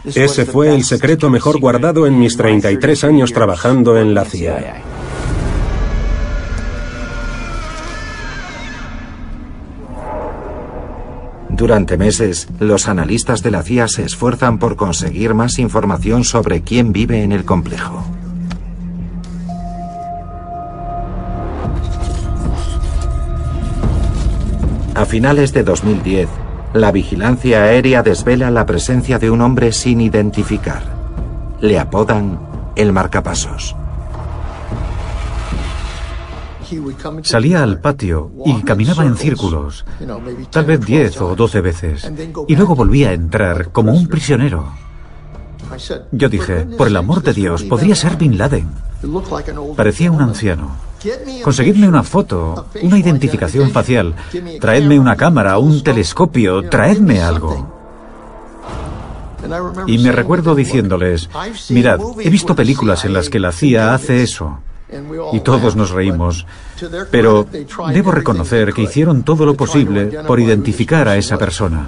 C: Ese fue el secreto mejor guardado en mis 33 años trabajando en la CIA.
B: Durante meses, los analistas de la CIA se esfuerzan por conseguir más información sobre quién vive en el complejo. A finales de 2010, la vigilancia aérea desvela la presencia de un hombre sin identificar. Le apodan el marcapasos.
D: Salía al patio y caminaba en círculos, tal vez 10 o 12 veces, y luego volvía a entrar como un prisionero. Yo dije, por el amor de Dios, podría ser Bin Laden. Parecía un anciano. Conseguidme una foto, una identificación facial. Traedme una cámara, un telescopio, traedme algo. Y me recuerdo diciéndoles, mirad, he visto películas en las que la CIA hace eso. Y todos nos reímos. Pero debo reconocer que hicieron todo lo posible por identificar a esa persona.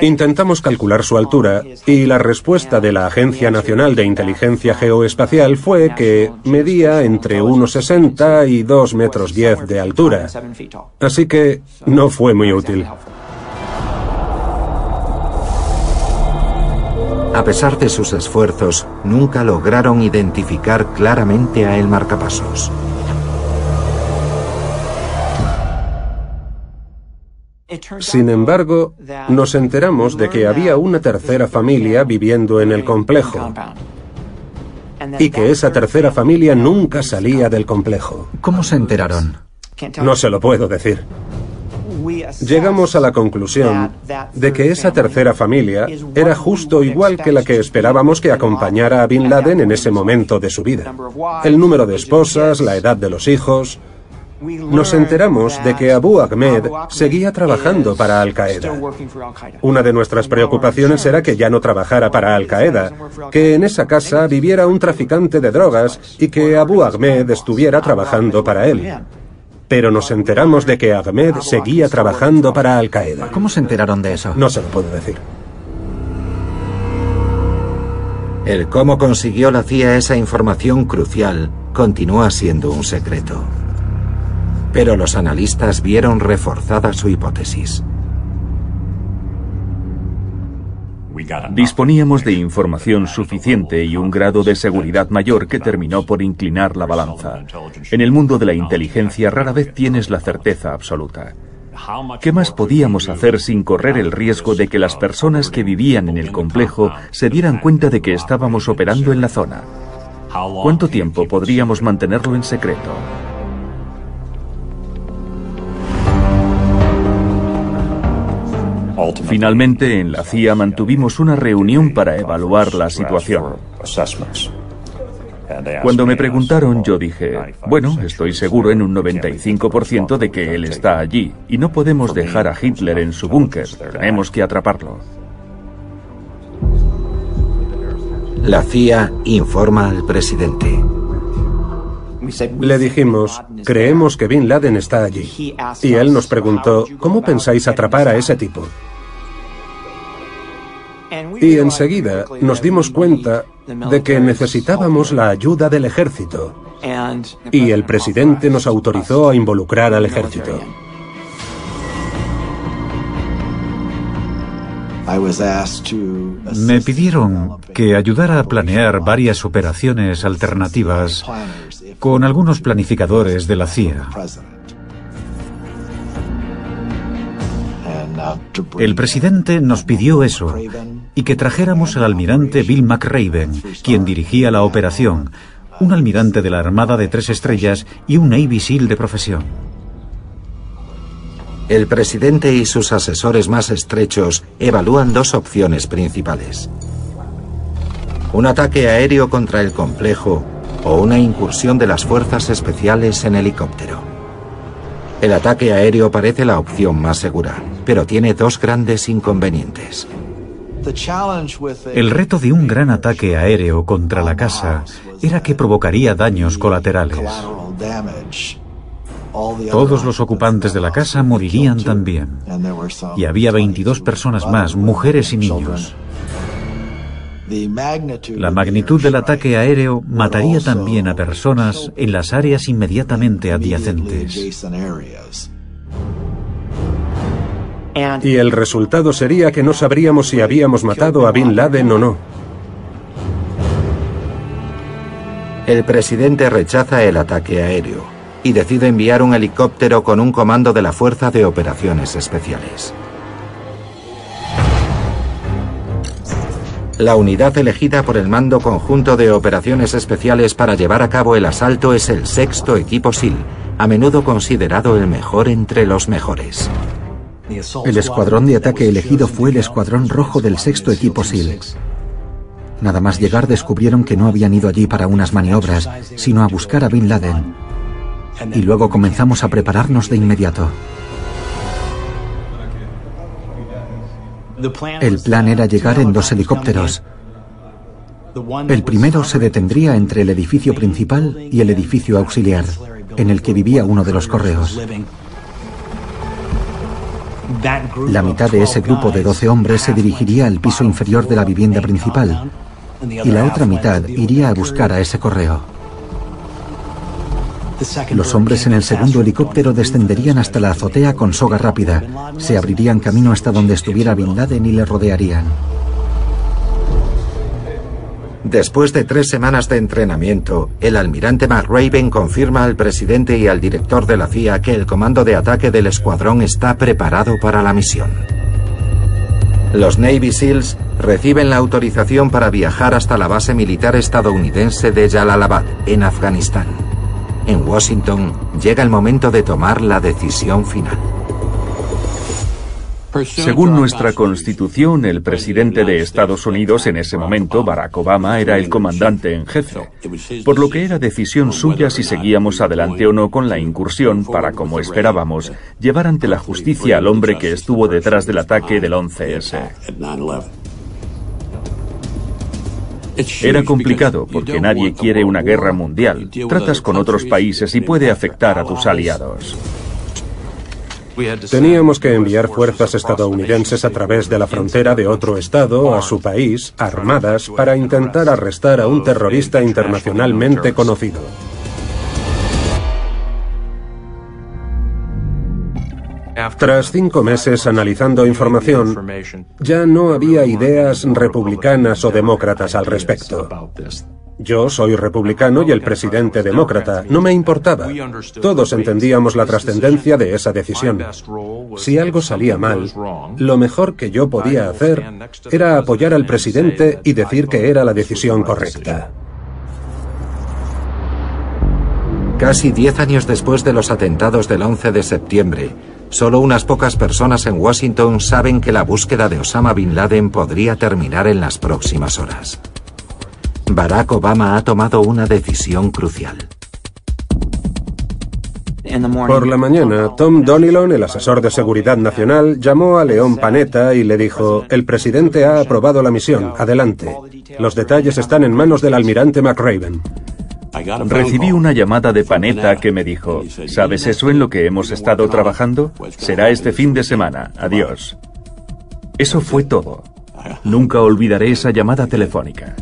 C: Intentamos calcular su altura y la respuesta de la Agencia Nacional de Inteligencia Geoespacial fue que medía entre 1,60 y 2 metros 10 de altura. Así que no fue muy útil.
B: A pesar de sus esfuerzos, nunca lograron identificar claramente a el marcapasos.
C: Sin embargo, nos enteramos de que había una tercera familia viviendo en el complejo y que esa tercera familia nunca salía del complejo.
D: ¿Cómo se enteraron?
C: No se lo puedo decir. Llegamos a la conclusión de que esa tercera familia era justo igual que la que esperábamos que acompañara a Bin Laden en ese momento de su vida. El número de esposas, la edad de los hijos, nos enteramos de que Abu Ahmed seguía trabajando para Al Qaeda. Una de nuestras preocupaciones era que ya no trabajara para Al Qaeda, que en esa casa viviera un traficante de drogas y que Abu Ahmed estuviera trabajando para él. Pero nos enteramos de que Ahmed seguía trabajando para Al Qaeda.
D: ¿Cómo se enteraron de eso?
C: No se lo puedo decir.
B: El cómo consiguió la CIA esa información crucial continúa siendo un secreto pero los analistas vieron reforzada su hipótesis.
F: Disponíamos de información suficiente y un grado de seguridad mayor que terminó por inclinar la balanza. En el mundo de la inteligencia rara vez tienes la certeza absoluta. ¿Qué más podíamos hacer sin correr el riesgo de que las personas que vivían en el complejo se dieran cuenta de que estábamos operando en la zona? ¿Cuánto tiempo podríamos mantenerlo en secreto? Finalmente, en la CIA mantuvimos una reunión para evaluar la situación. Cuando me preguntaron, yo dije, bueno, estoy seguro en un 95% de que él está allí y no podemos dejar a Hitler en su búnker, tenemos que atraparlo.
B: La CIA informa al presidente.
C: Le dijimos, creemos que Bin Laden está allí. Y él nos preguntó, ¿cómo pensáis atrapar a ese tipo? Y enseguida nos dimos cuenta de que necesitábamos la ayuda del ejército. Y el presidente nos autorizó a involucrar al ejército.
D: Me pidieron que ayudara a planear varias operaciones alternativas con algunos planificadores de la CIA. El presidente nos pidió eso y que trajéramos al almirante Bill McRaven, quien dirigía la operación, un almirante de la Armada de tres estrellas y un Navy SEAL de profesión.
B: El presidente y sus asesores más estrechos evalúan dos opciones principales. Un ataque aéreo contra el complejo o una incursión de las fuerzas especiales en helicóptero. El ataque aéreo parece la opción más segura, pero tiene dos grandes inconvenientes.
D: El reto de un gran ataque aéreo contra la casa era que provocaría daños colaterales. Todos los ocupantes de la casa morirían también. Y había 22 personas más, mujeres y niños. La magnitud del ataque aéreo mataría también a personas en las áreas inmediatamente adyacentes.
C: Y el resultado sería que no sabríamos si habíamos matado a Bin Laden o no.
B: El presidente rechaza el ataque aéreo y decide enviar un helicóptero con un comando de la Fuerza de Operaciones Especiales. La unidad elegida por el Mando Conjunto de Operaciones Especiales para llevar a cabo el asalto es el sexto equipo SIL, a menudo considerado el mejor entre los mejores.
A: El escuadrón de ataque elegido fue el escuadrón rojo del sexto equipo SIL. Nada más llegar descubrieron que no habían ido allí para unas maniobras, sino a buscar a Bin Laden. Y luego comenzamos a prepararnos de inmediato. El plan era llegar en dos helicópteros. El primero se detendría entre el edificio principal y el edificio auxiliar, en el que vivía uno de los correos. La mitad de ese grupo de 12 hombres se dirigiría al piso inferior de la vivienda principal y la otra mitad iría a buscar a ese correo. Los hombres en el segundo helicóptero descenderían hasta la azotea con soga rápida. Se abrirían camino hasta donde estuviera Bin Laden y le rodearían.
B: Después de tres semanas de entrenamiento, el almirante McRaven confirma al presidente y al director de la CIA que el comando de ataque del escuadrón está preparado para la misión. Los Navy SEALs reciben la autorización para viajar hasta la base militar estadounidense de Jalalabad, en Afganistán. En Washington llega el momento de tomar la decisión final.
F: Según nuestra constitución, el presidente de Estados Unidos en ese momento, Barack Obama, era el comandante en jefe, por lo que era decisión suya si seguíamos adelante o no con la incursión para, como esperábamos, llevar ante la justicia al hombre que estuvo detrás del ataque del 11S. Era complicado porque nadie quiere una guerra mundial. Tratas con otros países y puede afectar a tus aliados.
C: Teníamos que enviar fuerzas estadounidenses a través de la frontera de otro estado a su país, armadas, para intentar arrestar a un terrorista internacionalmente conocido. Tras cinco meses analizando información, ya no había ideas republicanas o demócratas al respecto. Yo soy republicano y el presidente demócrata. No me importaba. Todos entendíamos la trascendencia de esa decisión. Si algo salía mal, lo mejor que yo podía hacer era apoyar al presidente y decir que era la decisión correcta.
B: Casi diez años después de los atentados del 11 de septiembre, Solo unas pocas personas en Washington saben que la búsqueda de Osama Bin Laden podría terminar en las próximas horas. Barack Obama ha tomado una decisión crucial.
C: Por la mañana, Tom Donilon, el asesor de seguridad nacional, llamó a León Panetta y le dijo, el presidente ha aprobado la misión, adelante. Los detalles están en manos del almirante McRaven.
F: Recibí una llamada de Panetta que me dijo, ¿sabes eso en lo que hemos estado trabajando? Será este fin de semana. Adiós. Eso fue todo. Nunca olvidaré esa llamada telefónica.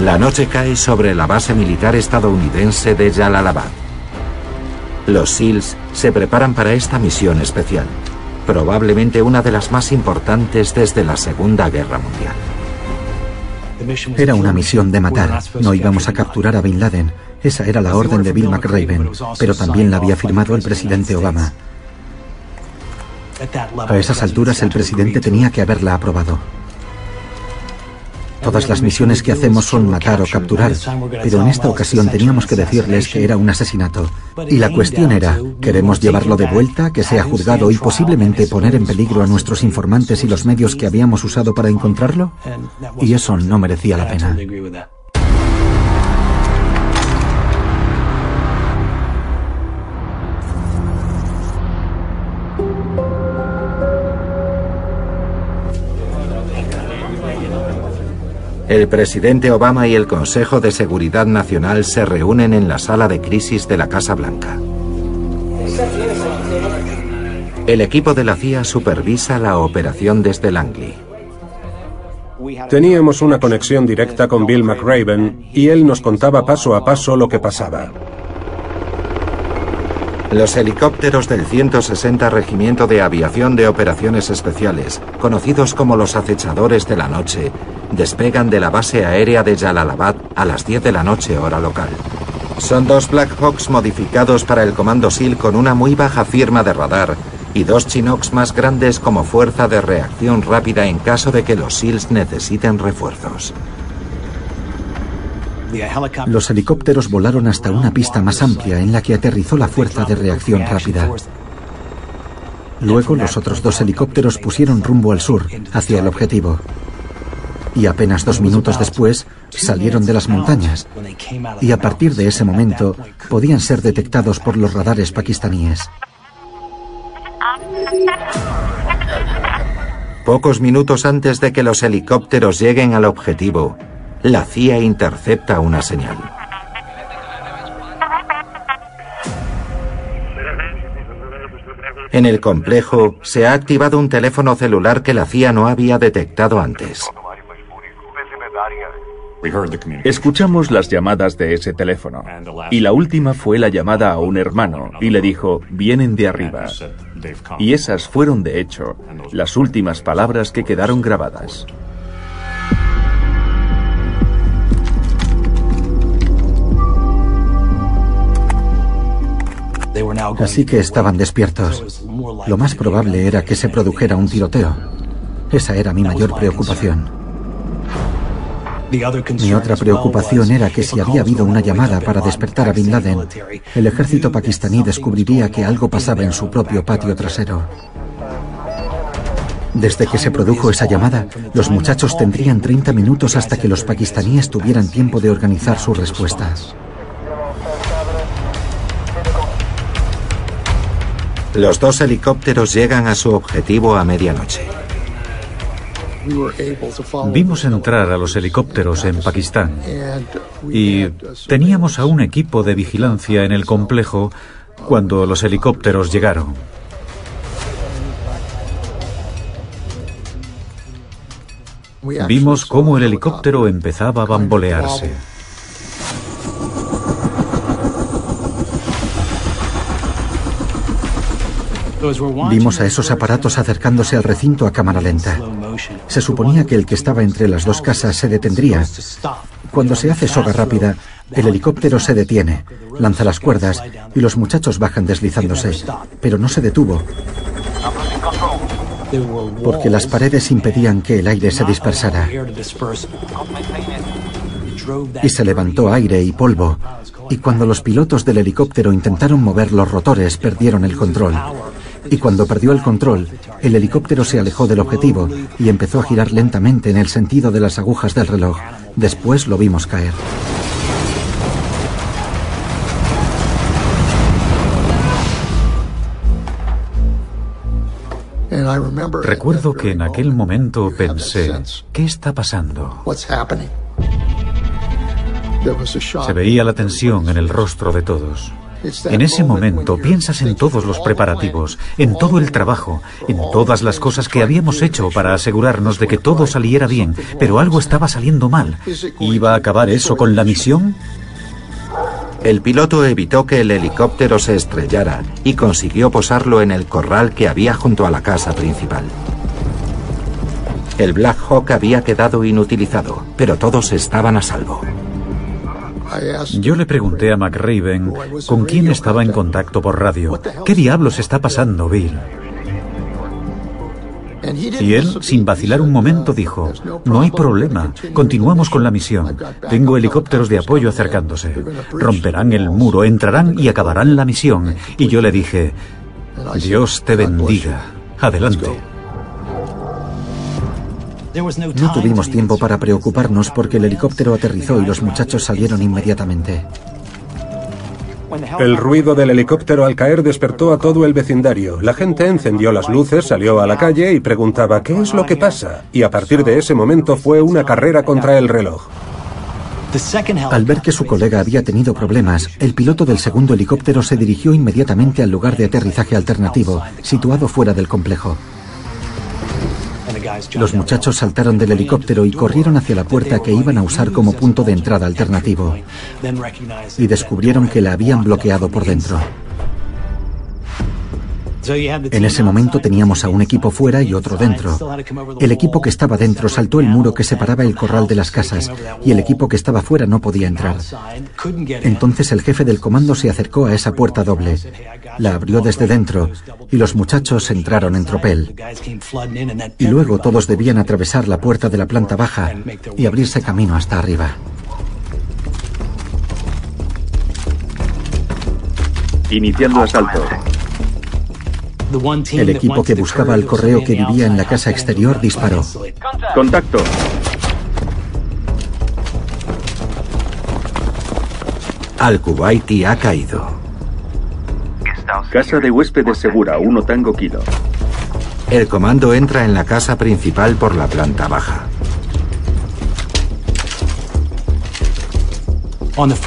B: La noche cae sobre la base militar estadounidense de Jalalabad. Los SEALs se preparan para esta misión especial, probablemente una de las más importantes desde la Segunda Guerra Mundial.
A: Era una misión de matar. No íbamos a capturar a Bin Laden. Esa era la orden de Bill McRaven, pero también la había firmado el presidente Obama. A esas alturas el presidente tenía que haberla aprobado. Todas las misiones que hacemos son matar o capturar, pero en esta ocasión teníamos que decirles que era un asesinato. Y la cuestión era, ¿queremos llevarlo de vuelta, que sea juzgado y posiblemente poner en peligro a nuestros informantes y los medios que habíamos usado para encontrarlo? Y eso no merecía la pena.
B: El presidente Obama y el Consejo de Seguridad Nacional se reúnen en la sala de crisis de la Casa Blanca. El equipo de la CIA supervisa la operación desde Langley.
C: Teníamos una conexión directa con Bill McRaven y él nos contaba paso a paso lo que pasaba.
B: Los helicópteros del 160 Regimiento de Aviación de Operaciones Especiales, conocidos como los acechadores de la noche, despegan de la base aérea de Jalalabad a las 10 de la noche hora local. Son dos Black Hawks modificados para el Comando SEAL con una muy baja firma de radar y dos Chinooks más grandes como fuerza de reacción rápida en caso de que los SEALs necesiten refuerzos.
A: Los helicópteros volaron hasta una pista más amplia en la que aterrizó la fuerza de reacción rápida. Luego los otros dos helicópteros pusieron rumbo al sur, hacia el objetivo. Y apenas dos minutos después salieron de las montañas. Y a partir de ese momento podían ser detectados por los radares pakistaníes.
B: Pocos minutos antes de que los helicópteros lleguen al objetivo, la CIA intercepta una señal. En el complejo se ha activado un teléfono celular que la CIA no había detectado antes.
F: Escuchamos las llamadas de ese teléfono y la última fue la llamada a un hermano y le dijo, vienen de arriba. Y esas fueron, de hecho, las últimas palabras que quedaron grabadas.
A: Así que estaban despiertos. Lo más probable era que se produjera un tiroteo. Esa era mi mayor preocupación. Mi otra preocupación era que si había habido una llamada para despertar a Bin Laden, el ejército pakistaní descubriría que algo pasaba en su propio patio trasero. Desde que se produjo esa llamada, los muchachos tendrían 30 minutos hasta que los pakistaníes tuvieran tiempo de organizar sus respuestas.
B: Los dos helicópteros llegan a su objetivo a medianoche.
D: Vimos entrar a los helicópteros en Pakistán y teníamos a un equipo de vigilancia en el complejo cuando los helicópteros llegaron. Vimos cómo el helicóptero empezaba a bambolearse.
A: Vimos a esos aparatos acercándose al recinto a cámara lenta. Se suponía que el que estaba entre las dos casas se detendría. Cuando se hace soga rápida, el helicóptero se detiene, lanza las cuerdas y los muchachos bajan deslizándose. Pero no se detuvo. porque las paredes impedían que el aire se dispersara. Y se levantó aire y polvo, y cuando los pilotos del helicóptero intentaron mover los rotores perdieron el control. Y cuando perdió el control, el helicóptero se alejó del objetivo y empezó a girar lentamente en el sentido de las agujas del reloj. Después lo vimos caer.
D: Recuerdo que en aquel momento pensé, ¿qué está pasando? Se veía la tensión en el rostro de todos. En ese momento piensas en todos los preparativos, en todo el trabajo, en todas las cosas que habíamos hecho para asegurarnos de que todo saliera bien, pero algo estaba saliendo mal. ¿Iba a acabar eso con la misión?
B: El piloto evitó que el helicóptero se estrellara y consiguió posarlo en el corral que había junto a la casa principal. El Black Hawk había quedado inutilizado, pero todos estaban a salvo.
D: Yo le pregunté a McRaven con quién estaba en contacto por radio. ¿Qué diablos está pasando, Bill? Y él, sin vacilar un momento, dijo, no hay problema, continuamos con la misión. Tengo helicópteros de apoyo acercándose. Romperán el muro, entrarán y acabarán la misión. Y yo le dije, Dios te bendiga. Adelante.
A: No tuvimos tiempo para preocuparnos porque el helicóptero aterrizó y los muchachos salieron inmediatamente.
C: El ruido del helicóptero al caer despertó a todo el vecindario. La gente encendió las luces, salió a la calle y preguntaba ¿qué es lo que pasa? Y a partir de ese momento fue una carrera contra el reloj.
A: Al ver que su colega había tenido problemas, el piloto del segundo helicóptero se dirigió inmediatamente al lugar de aterrizaje alternativo, situado fuera del complejo. Los muchachos saltaron del helicóptero y corrieron hacia la puerta que iban a usar como punto de entrada alternativo. Y descubrieron que la habían bloqueado por dentro. En ese momento teníamos a un equipo fuera y otro dentro. El equipo que estaba dentro saltó el muro que separaba el corral de las casas y el equipo que estaba fuera no podía entrar. Entonces el jefe del comando se acercó a esa puerta doble, la abrió desde dentro y los muchachos entraron en tropel. Y luego todos debían atravesar la puerta de la planta baja y abrirse camino hasta arriba.
F: Iniciando asalto.
A: El equipo que buscaba al correo que vivía en la casa exterior disparó.
F: Contacto.
B: Al Kuwaiti ha caído.
F: Casa de huéspedes segura, uno tango kilo.
B: El comando entra en la casa principal por la planta baja.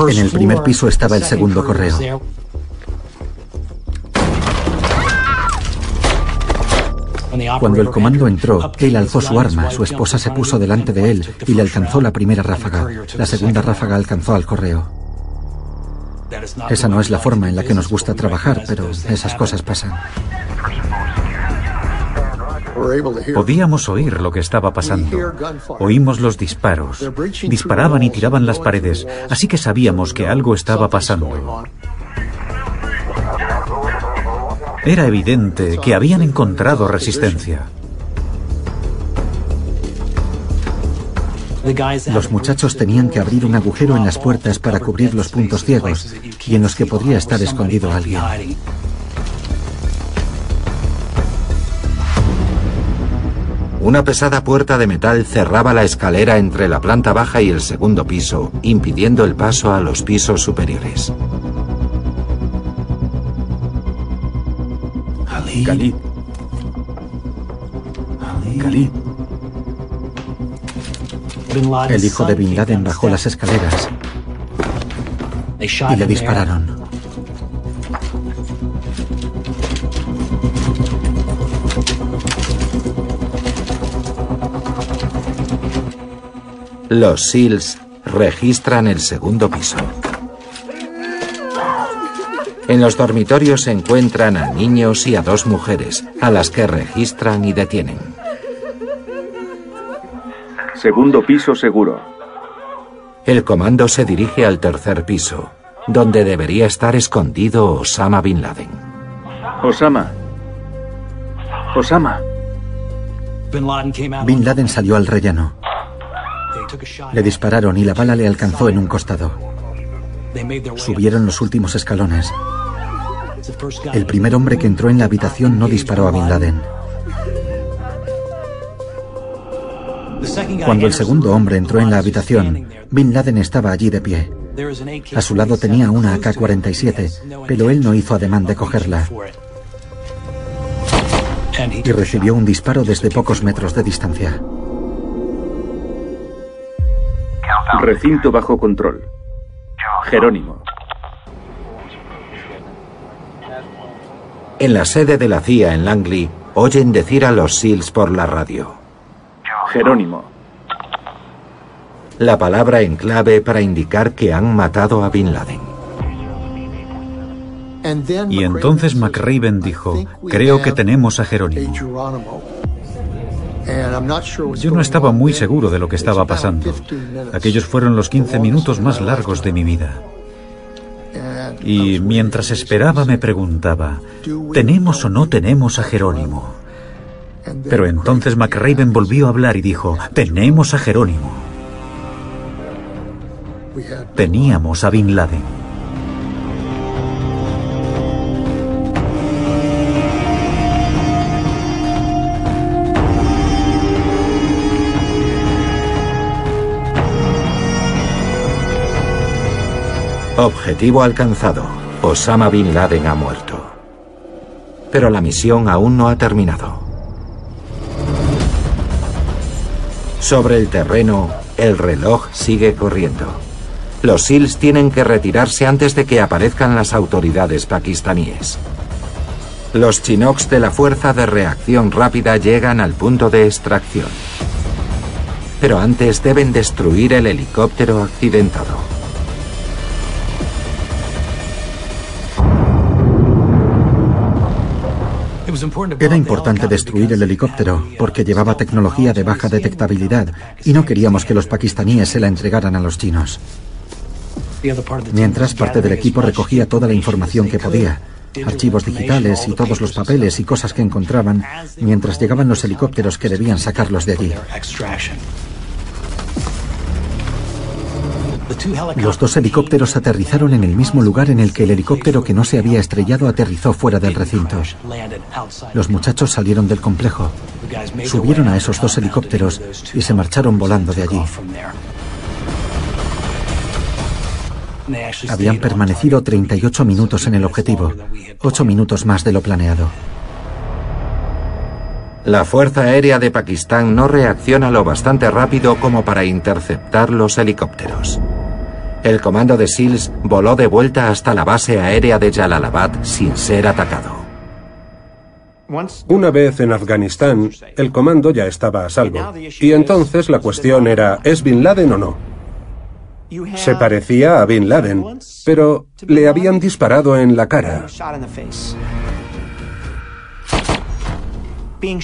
A: En el primer piso estaba el segundo correo. Cuando el comando entró, él alzó su arma, su esposa se puso delante de él y le alcanzó la primera ráfaga. La segunda ráfaga alcanzó al correo. Esa no es la forma en la que nos gusta trabajar, pero esas cosas pasan.
D: Podíamos oír lo que estaba pasando. Oímos los disparos. Disparaban y tiraban las paredes, así que sabíamos que algo estaba pasando. Era evidente que habían encontrado resistencia.
A: Los muchachos tenían que abrir un agujero en las puertas para cubrir los puntos ciegos y en los que podría estar escondido alguien.
B: Una pesada puerta de metal cerraba la escalera entre la planta baja y el segundo piso, impidiendo el paso a los pisos superiores.
F: Khalid. Khalid.
A: El hijo de Bin Laden bajó las escaleras y le dispararon.
B: Los SEALs registran el segundo piso. En los dormitorios se encuentran a niños y a dos mujeres, a las que registran y detienen.
F: Segundo piso seguro.
B: El comando se dirige al tercer piso, donde debería estar escondido Osama Bin Laden.
F: Osama. Osama.
A: Bin Laden salió al rellano. Le dispararon y la bala le alcanzó en un costado. Subieron los últimos escalones. El primer hombre que entró en la habitación no disparó a Bin Laden. Cuando el segundo hombre entró en la habitación, Bin Laden estaba allí de pie. A su lado tenía una AK-47, pero él no hizo ademán de cogerla. Y recibió un disparo desde pocos metros de distancia.
F: Recinto bajo control. Jerónimo.
B: En la sede de la CIA en Langley, oyen decir a los SEALs por la radio.
F: Jerónimo.
B: La palabra en clave para indicar que han matado a Bin Laden.
D: Y entonces McRaven dijo, creo que tenemos a Jerónimo. Yo no estaba muy seguro de lo que estaba pasando. Aquellos fueron los 15 minutos más largos de mi vida. Y mientras esperaba me preguntaba, ¿tenemos o no tenemos a Jerónimo? Pero entonces McRaven volvió a hablar y dijo, tenemos a Jerónimo. Teníamos a Bin Laden.
B: Objetivo alcanzado. Osama Bin Laden ha muerto. Pero la misión aún no ha terminado. Sobre el terreno, el reloj sigue corriendo. Los SEALs tienen que retirarse antes de que aparezcan las autoridades pakistaníes. Los Chinooks de la Fuerza de Reacción Rápida llegan al punto de extracción. Pero antes deben destruir el helicóptero accidentado.
A: Era importante destruir el helicóptero porque llevaba tecnología de baja detectabilidad y no queríamos que los pakistaníes se la entregaran a los chinos. Mientras parte del equipo recogía toda la información que podía, archivos digitales y todos los papeles y cosas que encontraban, mientras llegaban los helicópteros que debían sacarlos de allí. Los dos helicópteros aterrizaron en el mismo lugar en el que el helicóptero que no se había estrellado aterrizó fuera del recinto. Los muchachos salieron del complejo, subieron a esos dos helicópteros y se marcharon volando de allí. Habían permanecido 38 minutos en el objetivo, 8 minutos más de lo planeado.
B: La Fuerza Aérea de Pakistán no reacciona lo bastante rápido como para interceptar los helicópteros. El comando de SEALs voló de vuelta hasta la base aérea de Jalalabad sin ser atacado.
C: Una vez en Afganistán, el comando ya estaba a salvo. Y entonces la cuestión era, ¿es Bin Laden o no? Se parecía a Bin Laden, pero le habían disparado en la cara.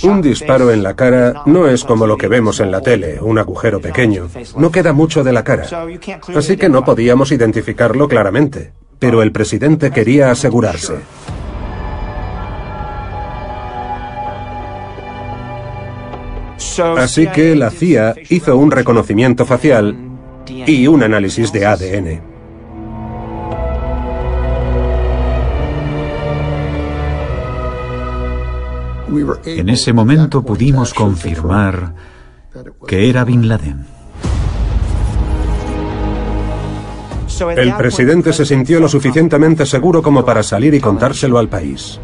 C: Un disparo en la cara no es como lo que vemos en la tele, un agujero pequeño. No queda mucho de la cara. Así que no podíamos identificarlo claramente. Pero el presidente quería asegurarse. Así que la CIA hizo un reconocimiento facial y un análisis de ADN.
D: En ese momento pudimos confirmar que era Bin Laden.
C: El presidente se sintió lo suficientemente seguro como para salir y contárselo al país.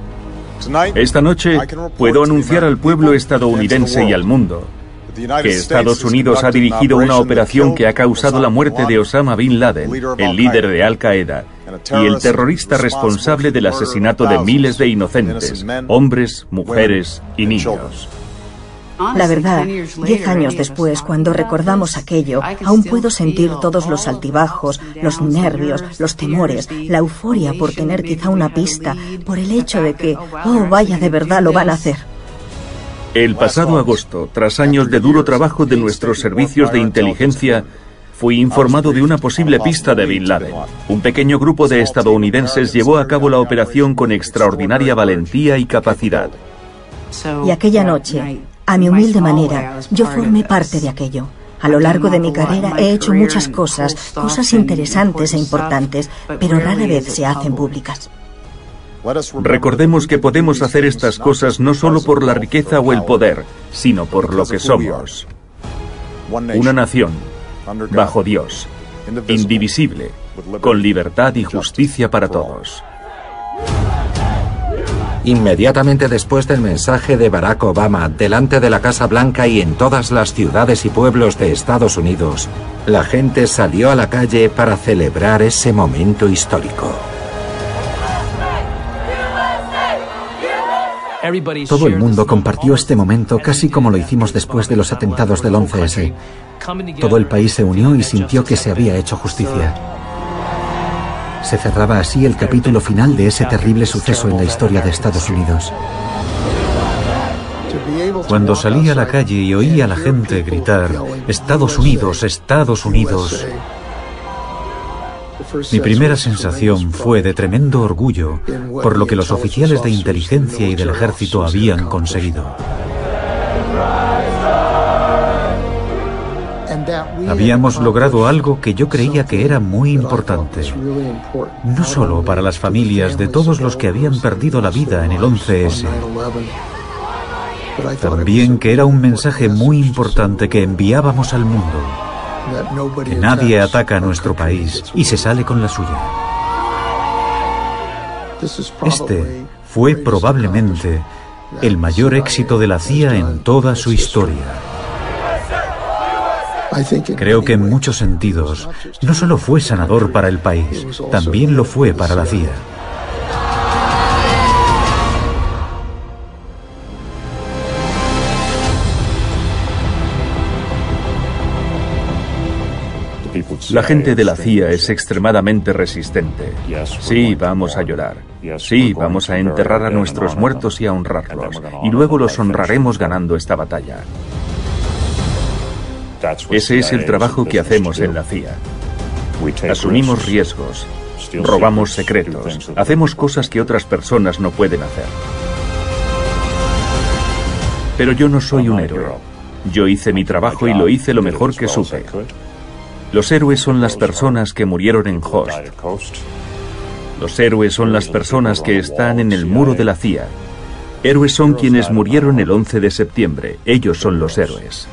F: Esta noche puedo anunciar al pueblo estadounidense y al mundo que Estados Unidos ha dirigido una operación que ha causado la muerte de Osama Bin Laden, el líder de Al Qaeda, y el terrorista responsable del asesinato de miles de inocentes, hombres, mujeres y niños.
E: La verdad, diez años después, cuando recordamos aquello, aún puedo sentir todos los altibajos, los nervios, los temores, la euforia por tener quizá una pista, por el hecho de que, oh, vaya, de verdad lo van a hacer.
F: El pasado agosto, tras años de duro trabajo de nuestros servicios de inteligencia, fui informado de una posible pista de Bin Laden. Un pequeño grupo de estadounidenses llevó a cabo la operación con extraordinaria valentía y capacidad.
E: Y aquella noche, A mi humilde manera, yo formé parte de aquello. A lo largo de mi carrera he hecho muchas cosas, cosas interesantes e importantes, pero rara vez se hacen públicas.
F: Recordemos que podemos hacer estas cosas no solo por la riqueza o el poder, sino por lo que somos. Una nación, bajo Dios, indivisible, con libertad y justicia para todos.
B: Inmediatamente después del mensaje de Barack Obama delante de la Casa Blanca y en todas las ciudades y pueblos de Estados Unidos, la gente salió a la calle para celebrar ese momento histórico.
A: Todo el mundo compartió este momento casi como lo hicimos después de los atentados del 11S. Todo el país se unió y sintió que se había hecho justicia. Se cerraba así el capítulo final de ese terrible suceso en la historia de Estados Unidos.
D: Cuando salí a la calle y oí a la gente gritar, Estados Unidos, Estados Unidos, mi primera sensación fue de tremendo orgullo por lo que los oficiales de inteligencia y del ejército habían conseguido. Habíamos logrado algo que yo creía que era muy importante, no solo para las familias de todos los que habían perdido la vida en el 11S, también que era un mensaje muy importante que enviábamos al mundo, que nadie ataca a nuestro país y se sale con la suya. Este fue probablemente el mayor éxito de la CIA en toda su historia. Creo que en muchos sentidos no solo fue sanador para el país, también lo fue para la CIA.
F: La gente de la CIA es extremadamente resistente. Sí, vamos a llorar. Sí, vamos a enterrar a nuestros muertos y a honrarlos. Y luego los honraremos ganando esta batalla. Ese es el trabajo que hacemos en la CIA. Asumimos riesgos, robamos secretos, hacemos cosas que otras personas no pueden hacer. Pero yo no soy un héroe. Yo hice mi trabajo y lo hice lo mejor que supe. Los héroes son las personas que murieron en Host. Los héroes son las personas que están en el muro de la CIA. Héroes son quienes murieron el 11 de septiembre. Ellos son los héroes.